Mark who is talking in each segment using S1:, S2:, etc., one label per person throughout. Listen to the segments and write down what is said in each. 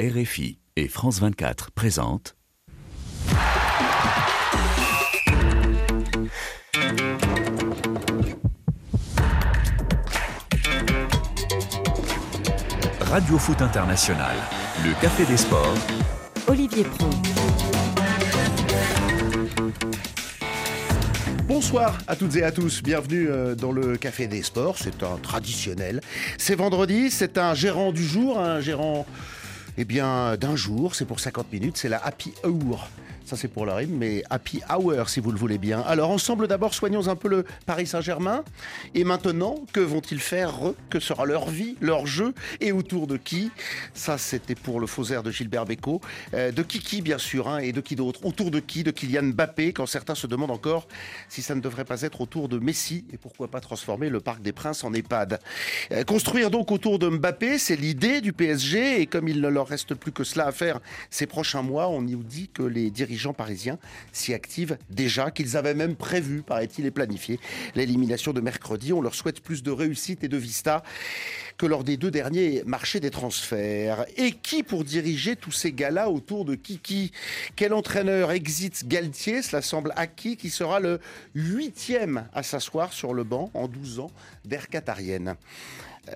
S1: RFI et France 24 présentent Radio Foot International, le Café des Sports,
S2: Olivier Pro.
S3: Bonsoir à toutes et à tous, bienvenue euh, dans le Café des Sports, c'est un traditionnel. C'est vendredi, c'est un gérant du jour, un gérant eh bien d'un jour, c'est pour 50 minutes, c'est la Happy Hour. Ça, c'est pour la rime, mais happy hour, si vous le voulez bien. Alors, ensemble, d'abord, soignons un peu le Paris Saint-Germain. Et maintenant, que vont-ils faire Que sera leur vie, leur jeu? Et autour de qui? Ça, c'était pour le faux air de Gilbert Bécaud. Euh, de Kiki, bien sûr, hein, et de qui d'autre? Autour de qui? De Kylian Mbappé, quand certains se demandent encore si ça ne devrait pas être autour de Messi. Et pourquoi pas transformer le Parc des Princes en EHPAD? Euh, Construire donc autour de Mbappé, c'est l'idée du PSG. Et comme il ne leur reste plus que cela à faire ces prochains mois, on nous dit que les dirigeants dirigeants parisiens s'y activent déjà, qu'ils avaient même prévu, paraît-il, et planifié l'élimination de mercredi. On leur souhaite plus de réussite et de vista que lors des deux derniers marchés des transferts. Et qui pour diriger tous ces gars-là autour de Kiki? Quel entraîneur exit Galtier? Cela semble acquis, qui sera le huitième à s'asseoir sur le banc en 12 ans d'ère qatarienne.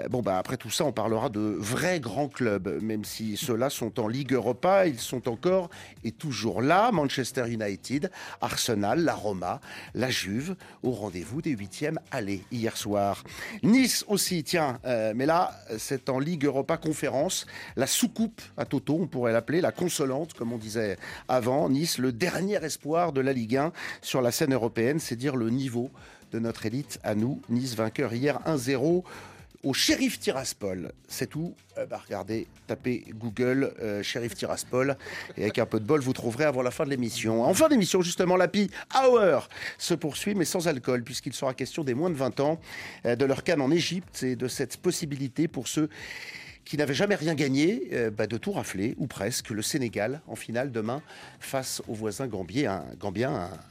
S3: Euh, bon, bah, après tout ça, on parlera de vrais grands clubs, même si ceux-là sont en Ligue Europa, ils sont encore et toujours là. Manchester United, Arsenal, la Roma, la Juve, au rendez-vous des huitièmes allez hier soir. Nice aussi, tiens, euh, mais là, c'est en Ligue Europa Conférence, la soucoupe à Toto, on pourrait l'appeler, la consolante, comme on disait avant. Nice, le dernier espoir de la Ligue 1 sur la scène européenne, c'est dire le niveau de notre élite à nous. Nice vainqueur hier 1-0 au shérif Tiraspol. C'est tout. Euh, bah, regardez, tapez Google euh, shérif Tiraspol et avec un peu de bol, vous trouverez avant la fin de l'émission. En fin d'émission, justement, l'API Hour se poursuit, mais sans alcool, puisqu'il sera question des moins de 20 ans, euh, de leur canne en Égypte et de cette possibilité pour ceux qui n'avait jamais rien gagné, euh, bah, de tout rafler, ou presque, le Sénégal en finale demain face au voisin gambien,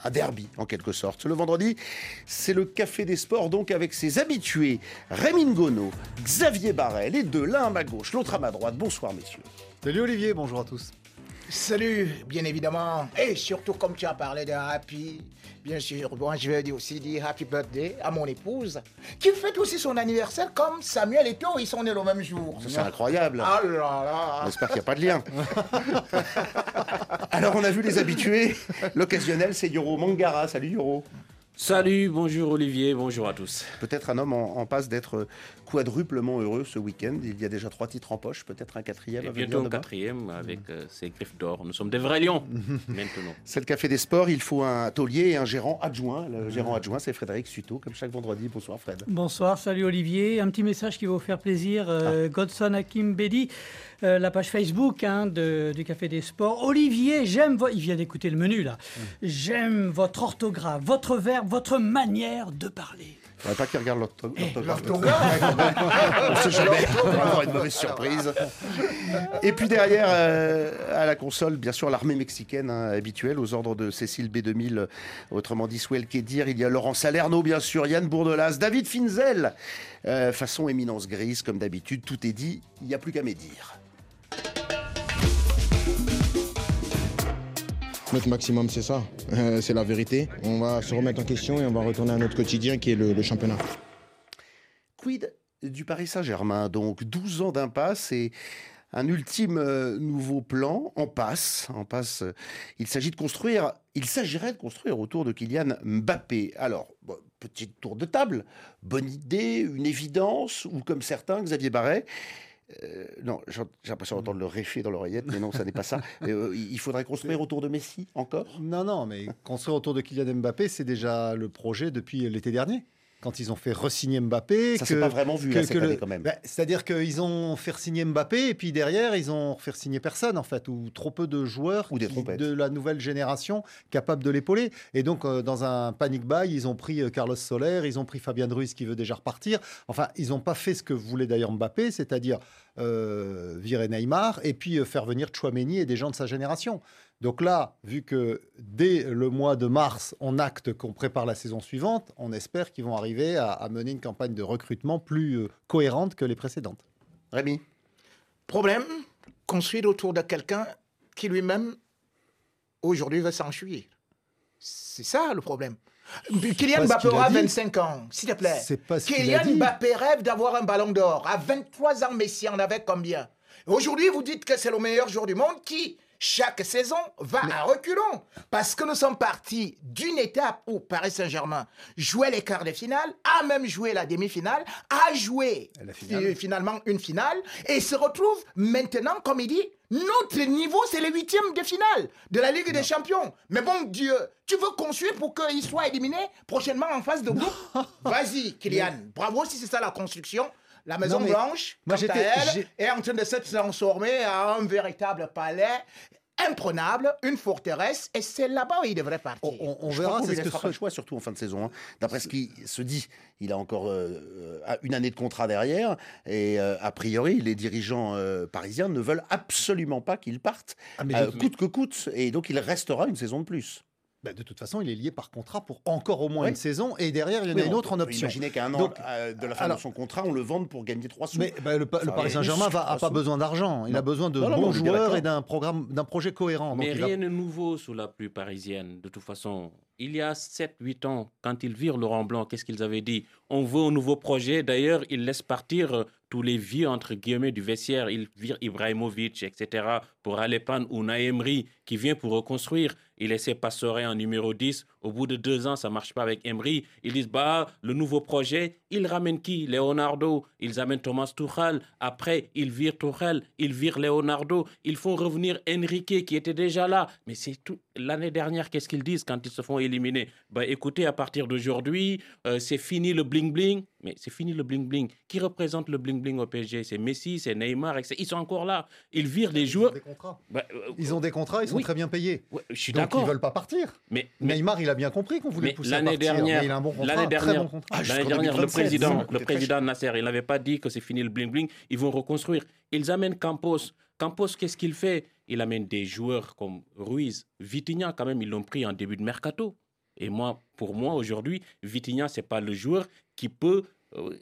S3: un, derby en quelque sorte. Le vendredi, c'est le Café des Sports, donc avec ses habitués, Rémi Ngono, Xavier Barret, les deux, l'un à ma gauche, l'autre à ma droite. Bonsoir messieurs.
S4: Salut Olivier, bonjour à tous.
S5: Salut, bien évidemment. Et surtout, comme tu as parlé de Happy, bien sûr, moi je vais aussi dire Happy Birthday à mon épouse, qui fête aussi son anniversaire comme Samuel et toi, ils sont nés le même jour.
S3: C'est incroyable.
S5: Ah là là.
S3: J'espère qu'il n'y a pas de lien. Alors, on a vu les habitués. L'occasionnel, c'est Yoro Mangara. Salut Yoro.
S6: Salut, bonjour Olivier, bonjour à tous.
S3: Peut-être un homme en, passe d'être quadruplement heureux ce week-end. Il y a déjà trois titres en poche, peut-être un quatrième.
S6: Et bientôt un quatrième avec euh, ses griffes d'or. Nous sommes des vrais lions maintenant.
S3: C'est le Café des Sports. Il faut un taulier et un gérant adjoint. Le gérant adjoint, c'est Frédéric Suto, comme chaque vendredi. Bonsoir Fred.
S7: Bonsoir, salut Olivier. Un petit message qui va vous faire plaisir. Euh, ah. Godson Hakim Bedi. Euh, la page Facebook hein, du Café des Sports. Olivier, j'aime, il vient d'écouter le menu là. Mm. J'aime votre orthographe, votre verbe, votre manière de parler.
S3: Il ne pas qu'il regarde
S5: eh, l'orthographe.
S3: On sait jamais. Avoir une mauvaise surprise. Et puis derrière, euh, à la console, bien sûr, l'armée mexicaine hein, habituelle, aux ordres de Cécile B2000, autrement dit Swell Kedir. Il y a Laurent Salerno, bien sûr, Yann Bourdelas, David Finzel. Euh, façon éminence grise, comme d'habitude, tout est dit. Il n'y a plus qu'à médire.
S8: Notre maximum, c'est ça. Euh, c'est la vérité. On va se remettre en question et on va retourner à notre quotidien qui est le, championnat.
S3: Quid du Paris Saint-Germain? Donc 12 ans d'impasse et un ultime euh, nouveau plan en passe. En passe. Il s'agit de construire, il s'agirait de construire autour de Kylian Mbappé. Alors, petite tour de table, bonne idée, une évidence, ou comme certains, Xavier Barret, euh, non, j'ai l'impression d'entendre le réfé dans l'oreillette, mais non, ça n'est pas ça. Euh, il faudrait construire autour de Messi encore?
S4: Non, non, mais construire autour de Kylian Mbappé, c'est déjà le projet depuis l'été dernier quand ils ont fait re-signer Mbappé.
S3: Ça s'est pas vraiment vu cette année quand même.
S4: Bah, c'est-à-dire qu'ils ont fait signer Mbappé et puis derrière ils ont fait signer personne en fait ou trop peu de joueurs
S3: ou des
S4: de la nouvelle génération capables de l'épauler. Et donc euh, dans un panic buy ils ont pris euh, Carlos Soler, ils ont pris Fabien Ruiz qui veut déjà repartir. Enfin ils n'ont pas fait ce que voulait d'ailleurs Mbappé, c'est-à-dire euh, virer Neymar et puis euh, faire venir Chouameni et des gens de sa génération. Donc là, vu que dès le mois de mars, on acte qu'on prépare la saison suivante, on espère qu'ils vont arriver à, mener une campagne de recrutement plus euh, cohérente que les précédentes.
S3: Rémi?
S5: Problème construire autour de quelqu'un qui lui-même, aujourd'hui, veut s'enfuir. C'est ça le problème. Kylian Mbappé aura
S4: dit.
S5: 25 ans, s'il te plaît.
S4: C'est pas ce qu'il a
S5: Kylian. Mbappé rêve d'avoir un ballon d'or. À 23 ans, Messi en avait combien? Aujourd'hui, vous dites que c'est le meilleur joueur du monde qui, chaque saison, va à reculons. Parce que nous sommes partis d'une étape où Paris Saint-Germain jouait les quarts de finale, a même joué la demi-finale, a joué
S4: finale.
S5: finalement une finale, et se retrouve maintenant, comme il dit, notre niveau, c'est le huitième de finale de la Ligue des Champions. Mais bon Dieu, tu veux construire pour qu'il soit éliminé prochainement en phase de groupe? Vas-y, Kylian. Bravo si c'est ça la construction. La Maison
S4: Non,
S5: Blanche,
S4: moi,
S5: quant à elle, est en train de se transformer en un véritable palais imprenable, une forteresse, et c'est là-bas où il devrait partir.
S4: On, on- verra, c'est ce que ce-
S3: choix, surtout en fin de saison. hein. D'après ce qui se dit, il a encore euh, euh, une année de contrat derrière. Et euh, a priori, les dirigeants euh, parisiens ne veulent absolument pas qu'il parte,
S4: Ah, mais
S3: coûte que coûte. Et donc, il restera une saison de plus.
S4: Bah, de toute façon, il est lié par contrat pour encore au moins
S3: Oui.
S4: une saison et derrière, il y en
S3: Oui,
S4: a une autre en option.
S3: Imaginer qu'à un an
S4: Donc,
S3: euh, de la fin
S4: alors-
S3: de son contrat, on le vende pour gagner 3 sous.
S4: Mais bah, le, pa- le
S3: Ça
S4: Paris. Saint-Germain n'a pas
S3: sous.
S4: besoin d'argent. Il a besoin de
S3: Non, non, mais
S4: bons joueurs et d'un programme, d'un projet cohérent.
S6: Mais rien de nouveau sous la pluie parisienne, de toute façon. Il y a 7-8 ans, quand ils virent Laurent Blanc, qu'est-ce qu'ils avaient dit? On veut un nouveau projet. D'ailleurs, ils laissent partir euh, tous les vieux, entre guillemets, du vestiaire. Ils virent Ibrahimovic, etc., pour aller prendre Unai Emery, qui vient pour reconstruire. Il laissait Pastore en numéro 10. Au bout de deux ans, ça marche pas avec Emery. Ils disent, bah, le nouveau projet, ils ramènent qui? Leonardo. Ils amènent Thomas Tuchel. Après, ils virent Tuchel. Ils virent Leonardo. Ils font revenir Enrique, qui était déjà là. Mais c'est tout. L'année dernière, qu'est-ce qu'ils disent quand ils se font éliminer? Bah, écoutez, à partir d'aujourd'hui, euh, c'est fini le bling-bling. Mais c'est fini le bling-bling. Qui représente le bling-bling au PSG C'est Messi, c'est Neymar, etc. Ils sont encore là. Ils virent des
S4: Ils ont
S6: joueurs.
S4: des contrats.
S6: Bah, euh,
S4: Ils ont des contrats, ils sont
S6: Oui.
S4: très bien payés.
S6: ouais, je suis
S4: Donc ils
S6: d'accord.
S4: veulent pas partir.
S6: Mais, mais
S4: Neymar, il a bien compris qu'on voulait
S6: mais
S4: pousser à
S6: l'année
S4: partir.
S6: dernière,
S4: mais il a un bon contrat,
S6: l'année dernière,
S4: bon contrat.
S3: Ah, jusqu'en
S6: l'année dernière, le
S3: 2027,
S6: président, le président Nasser, il n'avait pas dit que c'est fini le bling bling. Ils vont reconstruire. Ils amènent Campos. Campos, qu'est-ce qu'il fait? Il amène des joueurs comme Ruiz, Vitinha quand même. Ils l'ont pris en début de mercato. Et moi, pour moi aujourd'hui, Vitinha c'est pas le joueur qui peut euh,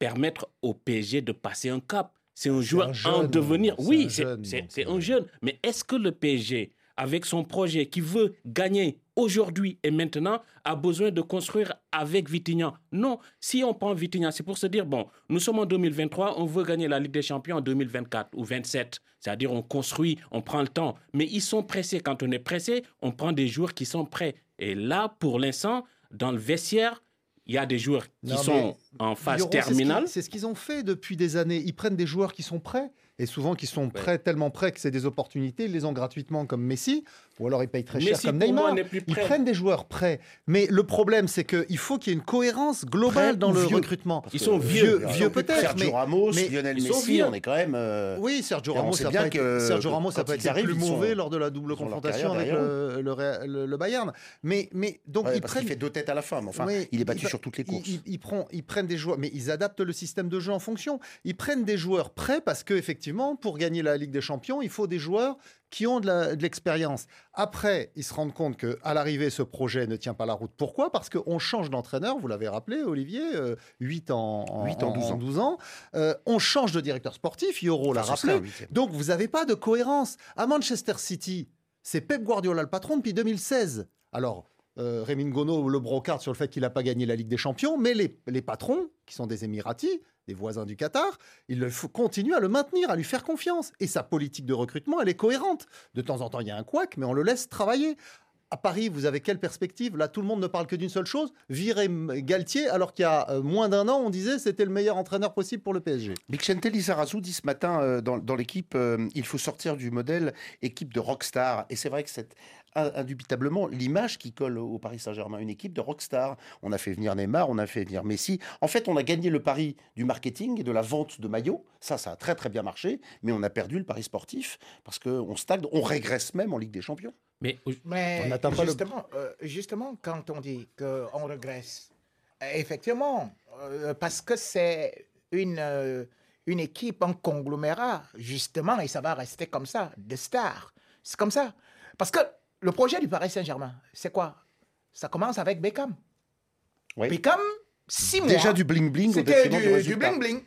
S6: permettre au PSG de passer un cap. C'est un joueur
S4: un
S6: en devenir. Oui, c'est un jeune. Mais est-ce que le PSG, avec son projet qui veut gagner aujourd'hui et maintenant, a besoin de construire avec Vitinha Non. Si on prend Vitinha, c'est pour se dire, bon, nous sommes en 2023, on veut gagner la Ligue des Champions en 2024 ou 27. C'est-à-dire, on construit, on prend le temps. Mais ils sont pressés. Quand on est pressé, on prend des joueurs qui sont prêts. Et là, pour l'instant, dans le vestiaire, il y a des joueurs qui
S4: Non,
S6: sont en phase
S4: Yoro, c'est ce qu'ils-
S6: terminale.
S4: C'est ce qu'ils ont fait depuis des années. Ils prennent des joueurs qui sont prêts, et souvent qui sont prêts, tellement prêts que c'est des opportunités. Ils les ont gratuitement comme Messi, ou alors ils payent très cher comme
S6: moi,
S4: Neymar. Ils prennent des joueurs prêts. Mais le problème, c'est qu'il faut qu'il y ait une cohérence globale dans le
S3: vieux
S4: recrutement.
S6: Ils sont
S4: vieux,
S6: vieux.
S4: vieux peut-être,
S3: Sergio
S4: mais-
S3: Ramos,
S4: mais
S3: Lionel Messi,
S6: vieux.
S3: on est quand même. euh,
S4: Oui, Sergio Ramos, ça
S3: bien que
S4: Sergio Ramos pas
S3: ils
S4: été
S3: arrivent,
S4: plus
S3: sont-
S4: mauvais lors de la double confrontation avec le, le Ré- le- le Bayern. Mais, mais donc
S3: ouais,
S4: ils
S3: parce
S4: prennent.
S3: qu'il fait deux têtes à la fin, mais enfin,
S4: Oui,
S3: il est battu sur toutes les courses.
S4: Ils, ils prennent, ils prennent des joueurs, mais ils adaptent le système de jeu en fonction. Ils prennent des joueurs prêts parce que effectivement, pour gagner la Ligue des Champions, il faut des joueurs qui ont de l'expérience. Après, ils se rendent compte que à l'arrivée, ce projet ne tient pas la route. Pourquoi? Parce qu'on change d'entraîneur. Vous l'avez rappelé, Olivier, euh, 8 en, en,
S3: Huit en 12 ans.
S4: 12 ans. Euh, on change de directeur sportif. Yoro l'a
S3: serait
S4: rappelé. Donc, vous n'avez pas de cohérence. À Manchester City, c'est Pep Guardiola le patron depuis 2016. Alors, euh, Rémi Ngono le brocard sur le fait qu'il n'a pas gagné la Ligue des Champions, mais les, les patrons, qui sont des Émiratis, des voisins du Qatar, ils le continuent à le maintenir, à lui faire confiance. Et sa politique de recrutement, elle est cohérente. De temps en temps, il y a un couac, mais on le laisse travailler. À Paris, vous avez quelle perspective? Là, tout le monde ne parle que d'une seule chose virer Galtier, alors qu'il y a euh, moins d'un an, on disait c'était le meilleur entraîneur possible pour le PSG.
S3: Vicente Lizarazu dit ce matin euh, dans, l'équipe euh, il faut sortir du modèle équipe de rockstar. Et c'est vrai que c'est in- indubitablement l'image qui colle au Paris Saint-Germain, une équipe de rockstar. On a fait venir Neymar, on a fait venir Messi. En fait, on a gagné le pari du marketing et de la vente de maillots. Ça, ça a très très bien marché, mais on a perdu le pari sportif parce qu'on stagne, on régresse même en Ligue des Champions.
S6: Mais
S5: Mais
S4: On pas le-
S5: justement, euh, justement, quand on dit qu'on regresse, effectivement, euh, parce que c'est une, euh, une équipe, un conglomérat, justement, et ça va rester comme ça, de stars. C'est comme ça. Parce que le projet du Paris Saint-Germain, c'est quoi? Ça commence avec Beckham.
S3: Oui.
S5: Beckham, six mois.
S3: Déjà du bling bling au
S5: C'était
S3: du
S5: du, du
S3: résultat.
S5: bling bling.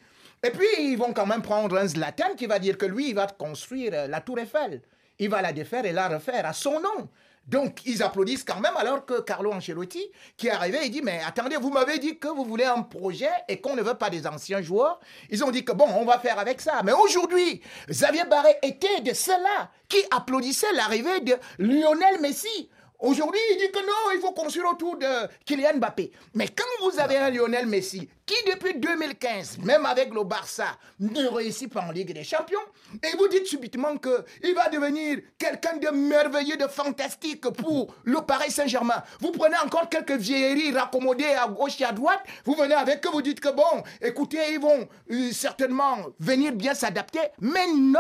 S5: Et puis, ils vont quand même prendre un Zlatan qui va dire que lui, il va construire euh, la Tour Eiffel. Il va la défaire et la refaire à son nom. Donc, ils applaudissent quand même, alors que Carlo Ancelotti, qui est arrivé, il dit, mais attendez, vous m'avez dit que vous voulez un projet et qu'on ne veut pas des anciens joueurs. Ils ont dit que bon, on va faire avec ça. Mais aujourd'hui, Xavier Barret était de ceux-là qui applaudissaient l'arrivée de Lionel Messi. Aujourd'hui, il dit que non, il faut construire autour de Kylian Mbappé. Mais quand vous avez un Lionel Messi qui, depuis 2015, même avec le Barça, ne réussit pas en Ligue des Champions, et vous dites subitement qu'il va devenir quelqu'un de merveilleux, de fantastique pour le Paris Saint-Germain. Vous prenez encore quelques vieilleries raccommodées à gauche et à droite, vous venez avec que vous dites que bon, écoutez, ils vont euh, certainement venir bien s'adapter. Mais non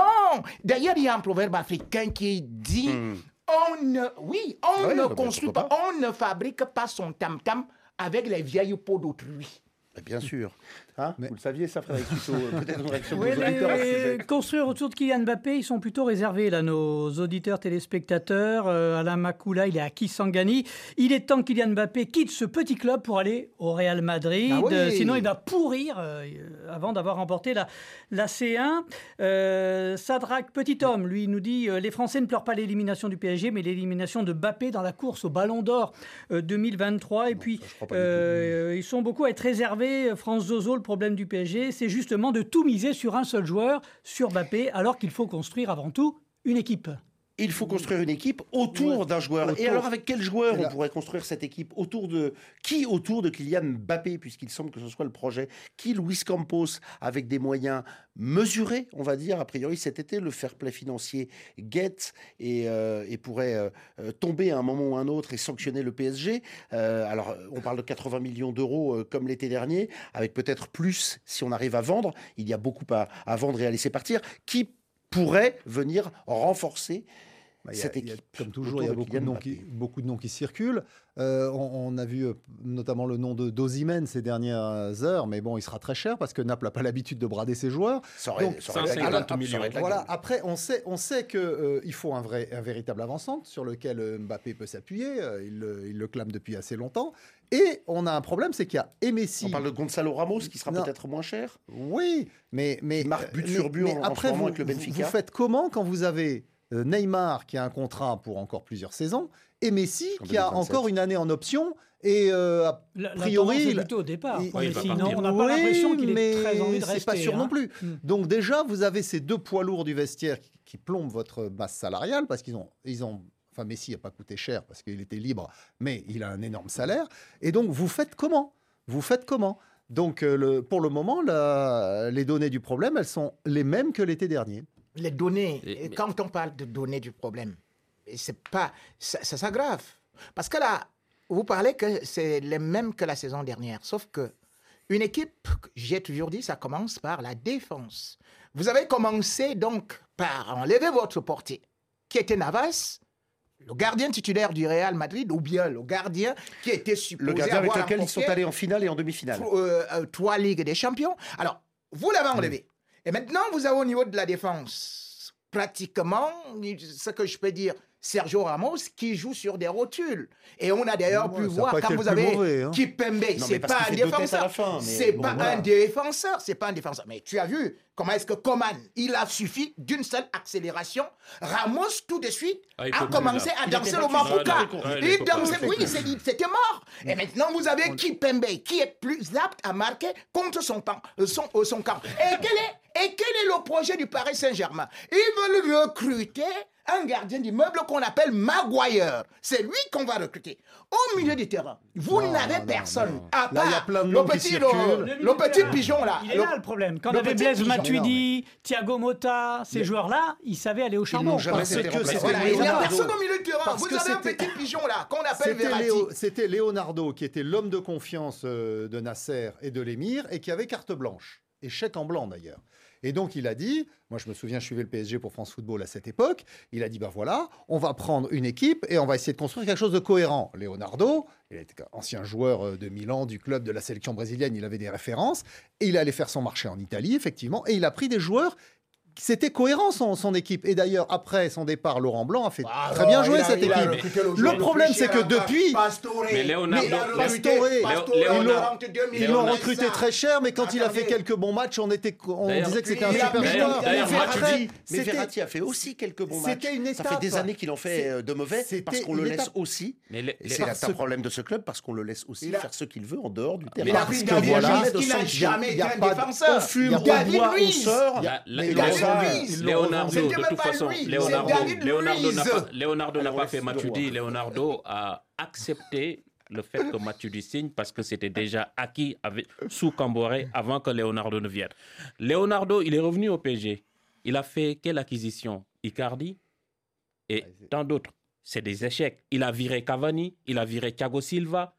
S5: D'ailleurs, il y a un proverbe africain qui dit...
S3: Hmm.
S5: On ne, oui, on ne
S3: bah, bah,
S5: construit pas, on ne fabrique pas son tam-tam avec les vieilles peaux d'autrui.
S3: Bah, Bien sûr. Hein Vous le saviez, ça, Frédéric Susso euh, Peut-être une réaction de
S7: Oui, les- construire autour de Kylian Mbappé, ils sont plutôt réservés, là, nos auditeurs téléspectateurs. Euh, Alain Makoula, il est à Kisangani. Il est temps que Kylian Mbappé quitte ce petit club pour aller au Real Madrid.
S5: Ah oui.
S7: Euh, sinon, il va pourrir euh, avant d'avoir remporté la, la C1. Euh, Sadrak, petit homme, lui, nous dit euh, Les Français ne pleurent pas l'élimination du PSG, mais l'élimination de Mbappé dans la course au Ballon d'Or euh, 2023. Et puis, euh, ils sont beaucoup à être réservés. France Zozo, le problème du PSG, c'est justement de tout miser sur un seul joueur, sur Mbappé, alors qu'il faut construire avant tout une équipe.
S3: Il faut construire une équipe autour d'un joueur. Et alors, avec quel joueur on pourrait construire cette équipe Autour de qui Autour de Kylian Mbappé, puisqu'il semble que ce soit le projet. Qui Luis Campos, avec des moyens mesurés, on va dire, a priori cet été, le fair play financier guette et, euh, et pourrait euh, tomber à un moment ou un autre et sanctionner le PSG. Euh, alors, on parle de 80 millions d'euros comme l'été dernier, avec peut-être plus si on arrive à vendre. Il y a beaucoup à, à vendre et à laisser partir. Qui pourrait venir renforcer
S4: Bah, a- a- comme toujours, il y a beaucoup de, noms qui, beaucoup de noms qui circulent. Euh, on, on a vu euh, notamment le nom de Dozimène ces dernières heures, mais bon, il sera très cher parce que Naples n'a pas l'habitude de brader ses joueurs.
S3: Ça aurait,
S4: Donc,
S3: ça aurait la
S6: 150
S3: gueule. Ça
S6: millions.
S3: aurait de la
S4: Voilà. Après, on sait, on sait que euh, il faut un vrai, un véritable avant-centre sur lequel euh, Mbappé peut s'appuyer. Il, le- il le clame depuis assez longtemps. Et on a un problème, c'est qu'il y a et Messi.
S3: On parle de Gonzalo Ramos qui sera peut-être moins cher.
S4: Oui, mais mais
S3: marque but
S4: mais-
S3: sur but
S4: mais
S3: en- en
S4: après
S3: ce
S4: vous,
S3: avec le Benfica.
S4: vous faites comment quand vous avez Neymar qui a un contrat pour encore plusieurs saisons et Messi
S3: En
S4: qui a
S3: 2027.
S4: encore une année en option et euh, a
S7: La, la
S4: priori,
S7: est
S4: il-
S7: plutôt au départ.
S4: il-
S6: Oui,
S7: Messi. Non, on n'a pas
S4: Oui,
S7: l'impression qu'il
S4: mais
S7: très envie de rester.
S4: C'est pas sûr
S7: hein.
S4: non plus.
S7: Mm.
S4: Donc déjà, vous avez ces deux poids lourds du vestiaire qui, qui plombent votre masse salariale parce qu'ils ont, ils ont, enfin Messi n'a pas coûté cher parce qu'il était libre, mais il a un énorme salaire. Et donc vous faites comment? Vous faites comment? Donc euh, le, pour le moment, la- les données du problème, elles sont les mêmes que l'été dernier.
S5: Les données,
S6: Et-
S5: et
S6: mais-
S5: quand on parle de données du problème, c'est pas, ça, ça s'aggrave. Parce que là, vous parlez que c'est les mêmes que la saison dernière, sauf que une équipe, j'ai toujours dit, ça commence par la défense. Vous avez commencé donc par enlever votre portier, qui était Navas, le gardien titulaire du Real Madrid, ou bien le gardien qui était supposé
S3: Le gardien avec lequel ils sont allés en finale et en demi-finale.
S5: euh, euh, trois Ligues des Champions. Alors, vous l'avez enlevé. Et maintenant, vous avez au niveau de la défense, pratiquement, ce que je peux dire, Sergio Ramos qui joue sur des rotules. Et on a d'ailleurs
S4: Ouais,
S5: pu voir quand vous avez
S4: mauvais, hein.
S5: Kipembe, c'est pas un défenseur. C'est
S3: bon,
S5: pas
S3: voilà.
S5: un défenseur, c'est pas un défenseur. Mais tu as vu comment est-ce que Coman, il a suffi d'une seule accélération. Ramos, tout de suite,
S6: Ah,
S5: a commencé à danser le
S6: ouais, il
S5: dansait, oui, c'était mort. Et maintenant, vous avez Kipembe qui est plus apte à marquer contre son, camp, son, son camp. Et quel, est, et quel est le projet du Paris Saint-Germain? Ils veulent recruter un gardien d'immeuble qu'on appelle Maguire. C'est lui qu'on va recruter. Au milieu du terrain, vous n'avez personne.
S4: non.
S5: À
S4: Là, il y a
S5: part
S4: plein de
S5: le petit, le,
S7: Le
S5: petit pigeon là.
S7: Il est
S5: Le-
S7: là le problème. Quand on
S5: le
S7: avait
S5: petit
S7: Blaise. Matuidi, Thiago Motta, ces joueurs-là, ils savaient aller au charbon. Parce que
S5: Voilà, il n'y a
S3: Leonardo.
S5: personne au milieu du terrain.
S4: Parce
S5: Vous avez un petit pigeon là qu'on appelle
S4: C'était
S5: Verratti.
S4: Léo- C'était Leonardo qui était l'homme de confiance euh, de Nasser et de l'émir et qui avait carte blanche et chèque en blanc d'ailleurs. Et donc il a dit, moi je me souviens, je suivais le PSG pour France Football à cette époque, il a dit, ben voilà, on va prendre une équipe et on va essayer de construire quelque chose de cohérent. Leonardo, il était ancien joueur euh, de Milan, du club, de la sélection brésilienne, il avait des références, et il allait faire son marché en Italie, effectivement, et il a pris des joueurs c'était cohérent son, son équipe. Et d'ailleurs, après son départ, Laurent Blanc a fait
S5: Ah,
S4: très bien
S5: a-
S4: cette équipe.
S5: le
S4: problème, c'est que depuis,
S5: Pastore.
S6: Mais Leonardo-
S5: il a recruté
S4: Pastore,
S5: Pastore,
S6: Léo-
S5: il a
S6: Léonard-
S5: recruté 2
S4: ils l'ont recruté très cher, mais quand il a fait quelques bons matchs, on, était, on disait que c'était un super joueur.
S6: d'ailleurs,
S4: Mais
S3: Mais Verratti a fait aussi quelques bons matchs.
S4: C'était une
S3: Ça fait des années qu'il en fait euh, de mauvais parce qu'on le laisse aussi.
S6: Mais
S3: c'est un problème de ce club parce qu'on le laisse aussi faire ce qu'il veut en dehors du terrain.
S5: Il a
S3: Parce
S5: pris
S3: que
S5: David
S3: voilà,
S5: Luiz
S3: de
S5: qui n'a jamais été un défenseur.
S3: On fume,
S5: Il y a
S3: on boit, on sort.
S6: Leonardo, de toute façon,
S5: lui,
S6: Leonardo, n'a
S5: Luiz.
S6: pas, Leonardo n'a
S3: Alors,
S6: pas
S3: là,
S6: fait Matuidi.
S3: le
S6: Leonardo a accepté le fait que Matuidi signe parce que c'était déjà acquis avec, sous Camboré avant que Leonardo ne vienne. Leonardo, il est revenu au PSG. Il a fait quelle acquisition? Icardi et tant d'autres. C'est des échecs. Il a viré Cavani, il a viré Thiago Silva.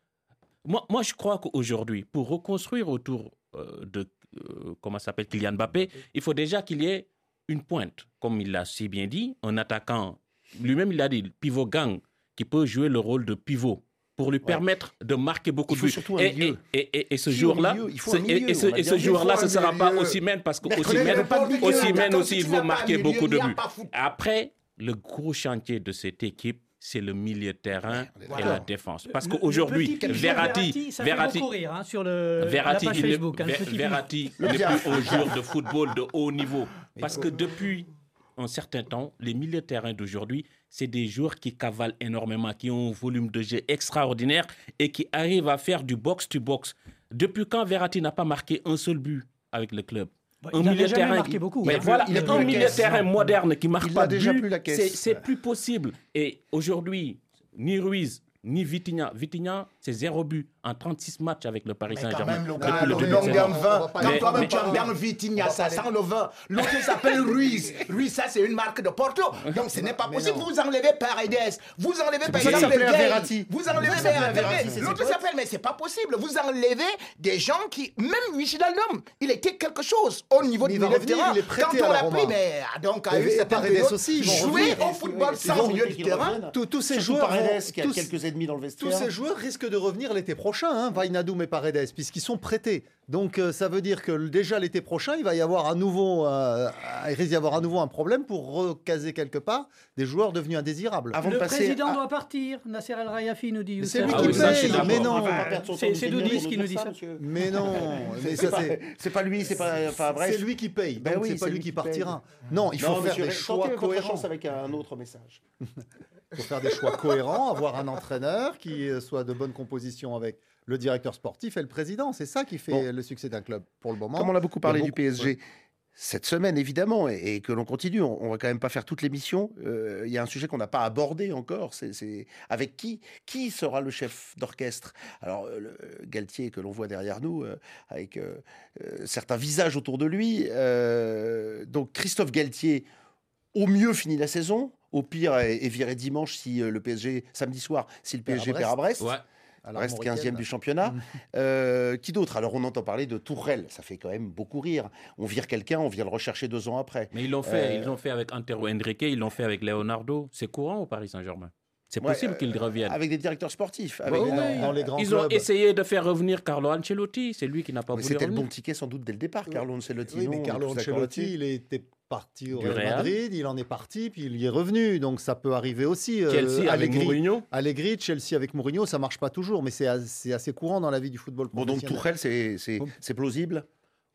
S6: Moi, moi je crois qu'aujourd'hui, pour reconstruire autour euh, de euh, comment ça s'appelle Kylian Mbappé, il faut déjà qu'il y ait une pointe, comme il l'a si bien dit, un attaquant. Lui-même, il a dit pivot gang qui peut jouer le rôle de pivot pour lui permettre de marquer beaucoup de
S3: faut
S6: buts. et,
S3: milieu.
S6: et, et, et- et ce
S3: au
S6: jour-là,
S3: faut
S6: et, ce, jour-là,
S5: faut
S6: ce ne sera pas
S5: milieu.
S6: Osimhen parce que
S5: attaquant,
S6: aussi, il
S5: pas
S6: marquer beaucoup de buts. Après, le gros chantier de cette équipe, c'est le milieu de terrain et la défense. Parce qu'aujourd'hui, Verratti, Verratti,
S7: rire hein,
S6: Verratti,
S7: hein,
S6: Verratti un joueur de football de haut niveau. Parce que depuis un certain temps, les milieux de terrain d'aujourd'hui, c'est des joueurs qui cavalent énormément, qui ont un volume de jeu extraordinaire et qui arrivent à faire du box-to-box. Depuis quand Verratti n'a pas marqué un seul but avec le club
S7: Ouais, il n'avait jamais marqué beaucoup.
S6: Mais voilà,
S3: il
S6: un milieu terrain moderne qui marque
S3: Il
S6: pas
S3: déjà plus la caisse.
S6: c'est- C'est plus possible. Et aujourd'hui, ni Ruiz, ni Vitinha. Vitinha, c'est zéro but en 36 matchs avec le Paris
S5: Mais quand
S6: Saint-Germain.
S5: même, le
S6: depuis le
S5: le
S6: début de
S5: long
S6: saison.
S5: d'un
S4: On
S5: vin.
S4: va pas
S5: Quand
S4: aller-
S5: toi-même
S6: mais-
S5: tu aimes bien
S6: mais-
S5: le Vitinha, ça sent le vin. L'autre s'appelle Ruiz. Ruiz, ça c'est une marque de Porto. Donc ce n'est pas possible. Vous enlevez Paredes. Vous enlevez par exemple.
S3: Verratti.
S5: Vous enlevez Verratti. L'autre s'appelle, mais c'est pas possible. Vous enlevez des gens qui, même Wijnaldum, il était quelque chose au niveau
S4: Mais
S5: du milieu de terrain. Quand
S4: à
S5: on
S4: la
S5: pris, mais donc à
S4: Paredes aussi,
S5: jouer au football sans milieu terrain.
S4: Tous- tous ces
S3: Surtout
S4: joueurs
S3: Paredes
S4: vont-
S3: qui a
S4: tous-
S3: quelques ennemis dans le
S4: Tous
S3: vestiaire.
S4: ces joueurs risquent de revenir l'été prochain, hein, Vainadoum et Paredes, puisqu'ils sont prêtés. Donc euh, ça veut dire que déjà l'été prochain, il va y avoir à nouveau, euh, il risque d'y avoir à nouveau un problème pour recaser quelque part des joueurs devenus indésirables.
S3: Avant
S7: le
S3: de passer
S7: président
S3: à-
S7: doit partir. Nasser El Rayafi nous dit.
S4: Mais c'est lui
S6: Ah
S4: qui
S6: oui,
S4: paye, mais non.
S7: C'est- Doudis qui nous dit ça.
S3: monsieur.
S4: Mais non, mais
S3: C'est
S4: ça
S3: pas-
S4: c'est.
S3: c'est pas lui, c'est pas. Enfin bref.
S4: C'est lui qui paye,
S3: Ben
S4: donc
S3: oui,
S4: c'est pas lui
S3: lui
S4: qui partira. Non, il faut
S3: Non,
S4: faire
S3: monsieur,
S4: des choix cohérents.
S3: avec un autre message.
S4: Il faut faire des choix cohérents, avoir un entraîneur qui euh, soit de bonne composition avec le directeur sportif et le président. C'est ça qui fait
S3: Bon.
S4: le succès d'un club pour le moment.
S3: Comme on a beaucoup parlé du PSG cette semaine, évidemment, et, et que l'on continue, on, on va quand même pas faire toute l'émission. Euh, Il y a un sujet qu'on n'a pas abordé encore. C'est avec qui Qui sera le chef d'orchestre? Alors, euh, le Galtier que l'on voit derrière nous, euh, avec euh, euh, certains visages autour de lui. euh, donc, Christophe Galtier, au mieux finit la saison. Au pire, est, est viré dimanche si euh, le PSG, samedi soir, si le
S4: Perd à
S3: PSG perd à Brest.
S6: Ouais.
S4: Alors,
S3: reste
S4: Mauricaine,
S3: 15e du championnat. Euh, qui d'autre? Alors, on entend parler de Tourelle. Ça fait quand même beaucoup rire. On vire quelqu'un, on vient le rechercher deux ans après.
S6: Mais ils l'ont fait,
S3: Euh,
S6: ils l'ont fait avec Antero Henrique, ils l'ont fait avec Leonardo. C'est courant au Paris Saint-Germain? C'est
S3: Ouais,
S6: possible
S3: euh,
S6: qu'ils reviennent.
S3: Avec des directeurs sportifs.
S6: Bah
S3: Avec
S6: oui,
S4: dans- dans les grands
S6: ils ont essayé de faire revenir Carlo Ancelotti, c'est lui qui n'a pas
S3: Mais
S6: voulu
S3: C'était le
S6: revenir.
S3: bon ticket sans doute dès le départ, Carlo Ancelotti.
S4: Oui,
S3: non
S4: mais Carlo Ancelotti, il était parti au Real. Madrid, il en est parti, puis il y est revenu. Donc ça peut arriver aussi. euh,
S6: Chelsea avec
S4: Allegri-
S6: Mourinho.
S4: Allegri, Chelsea avec Mourinho, ça marche pas toujours, mais c'est as- c'est assez courant dans la vie du football
S3: Bon, donc. Tourelle, c'est plausible?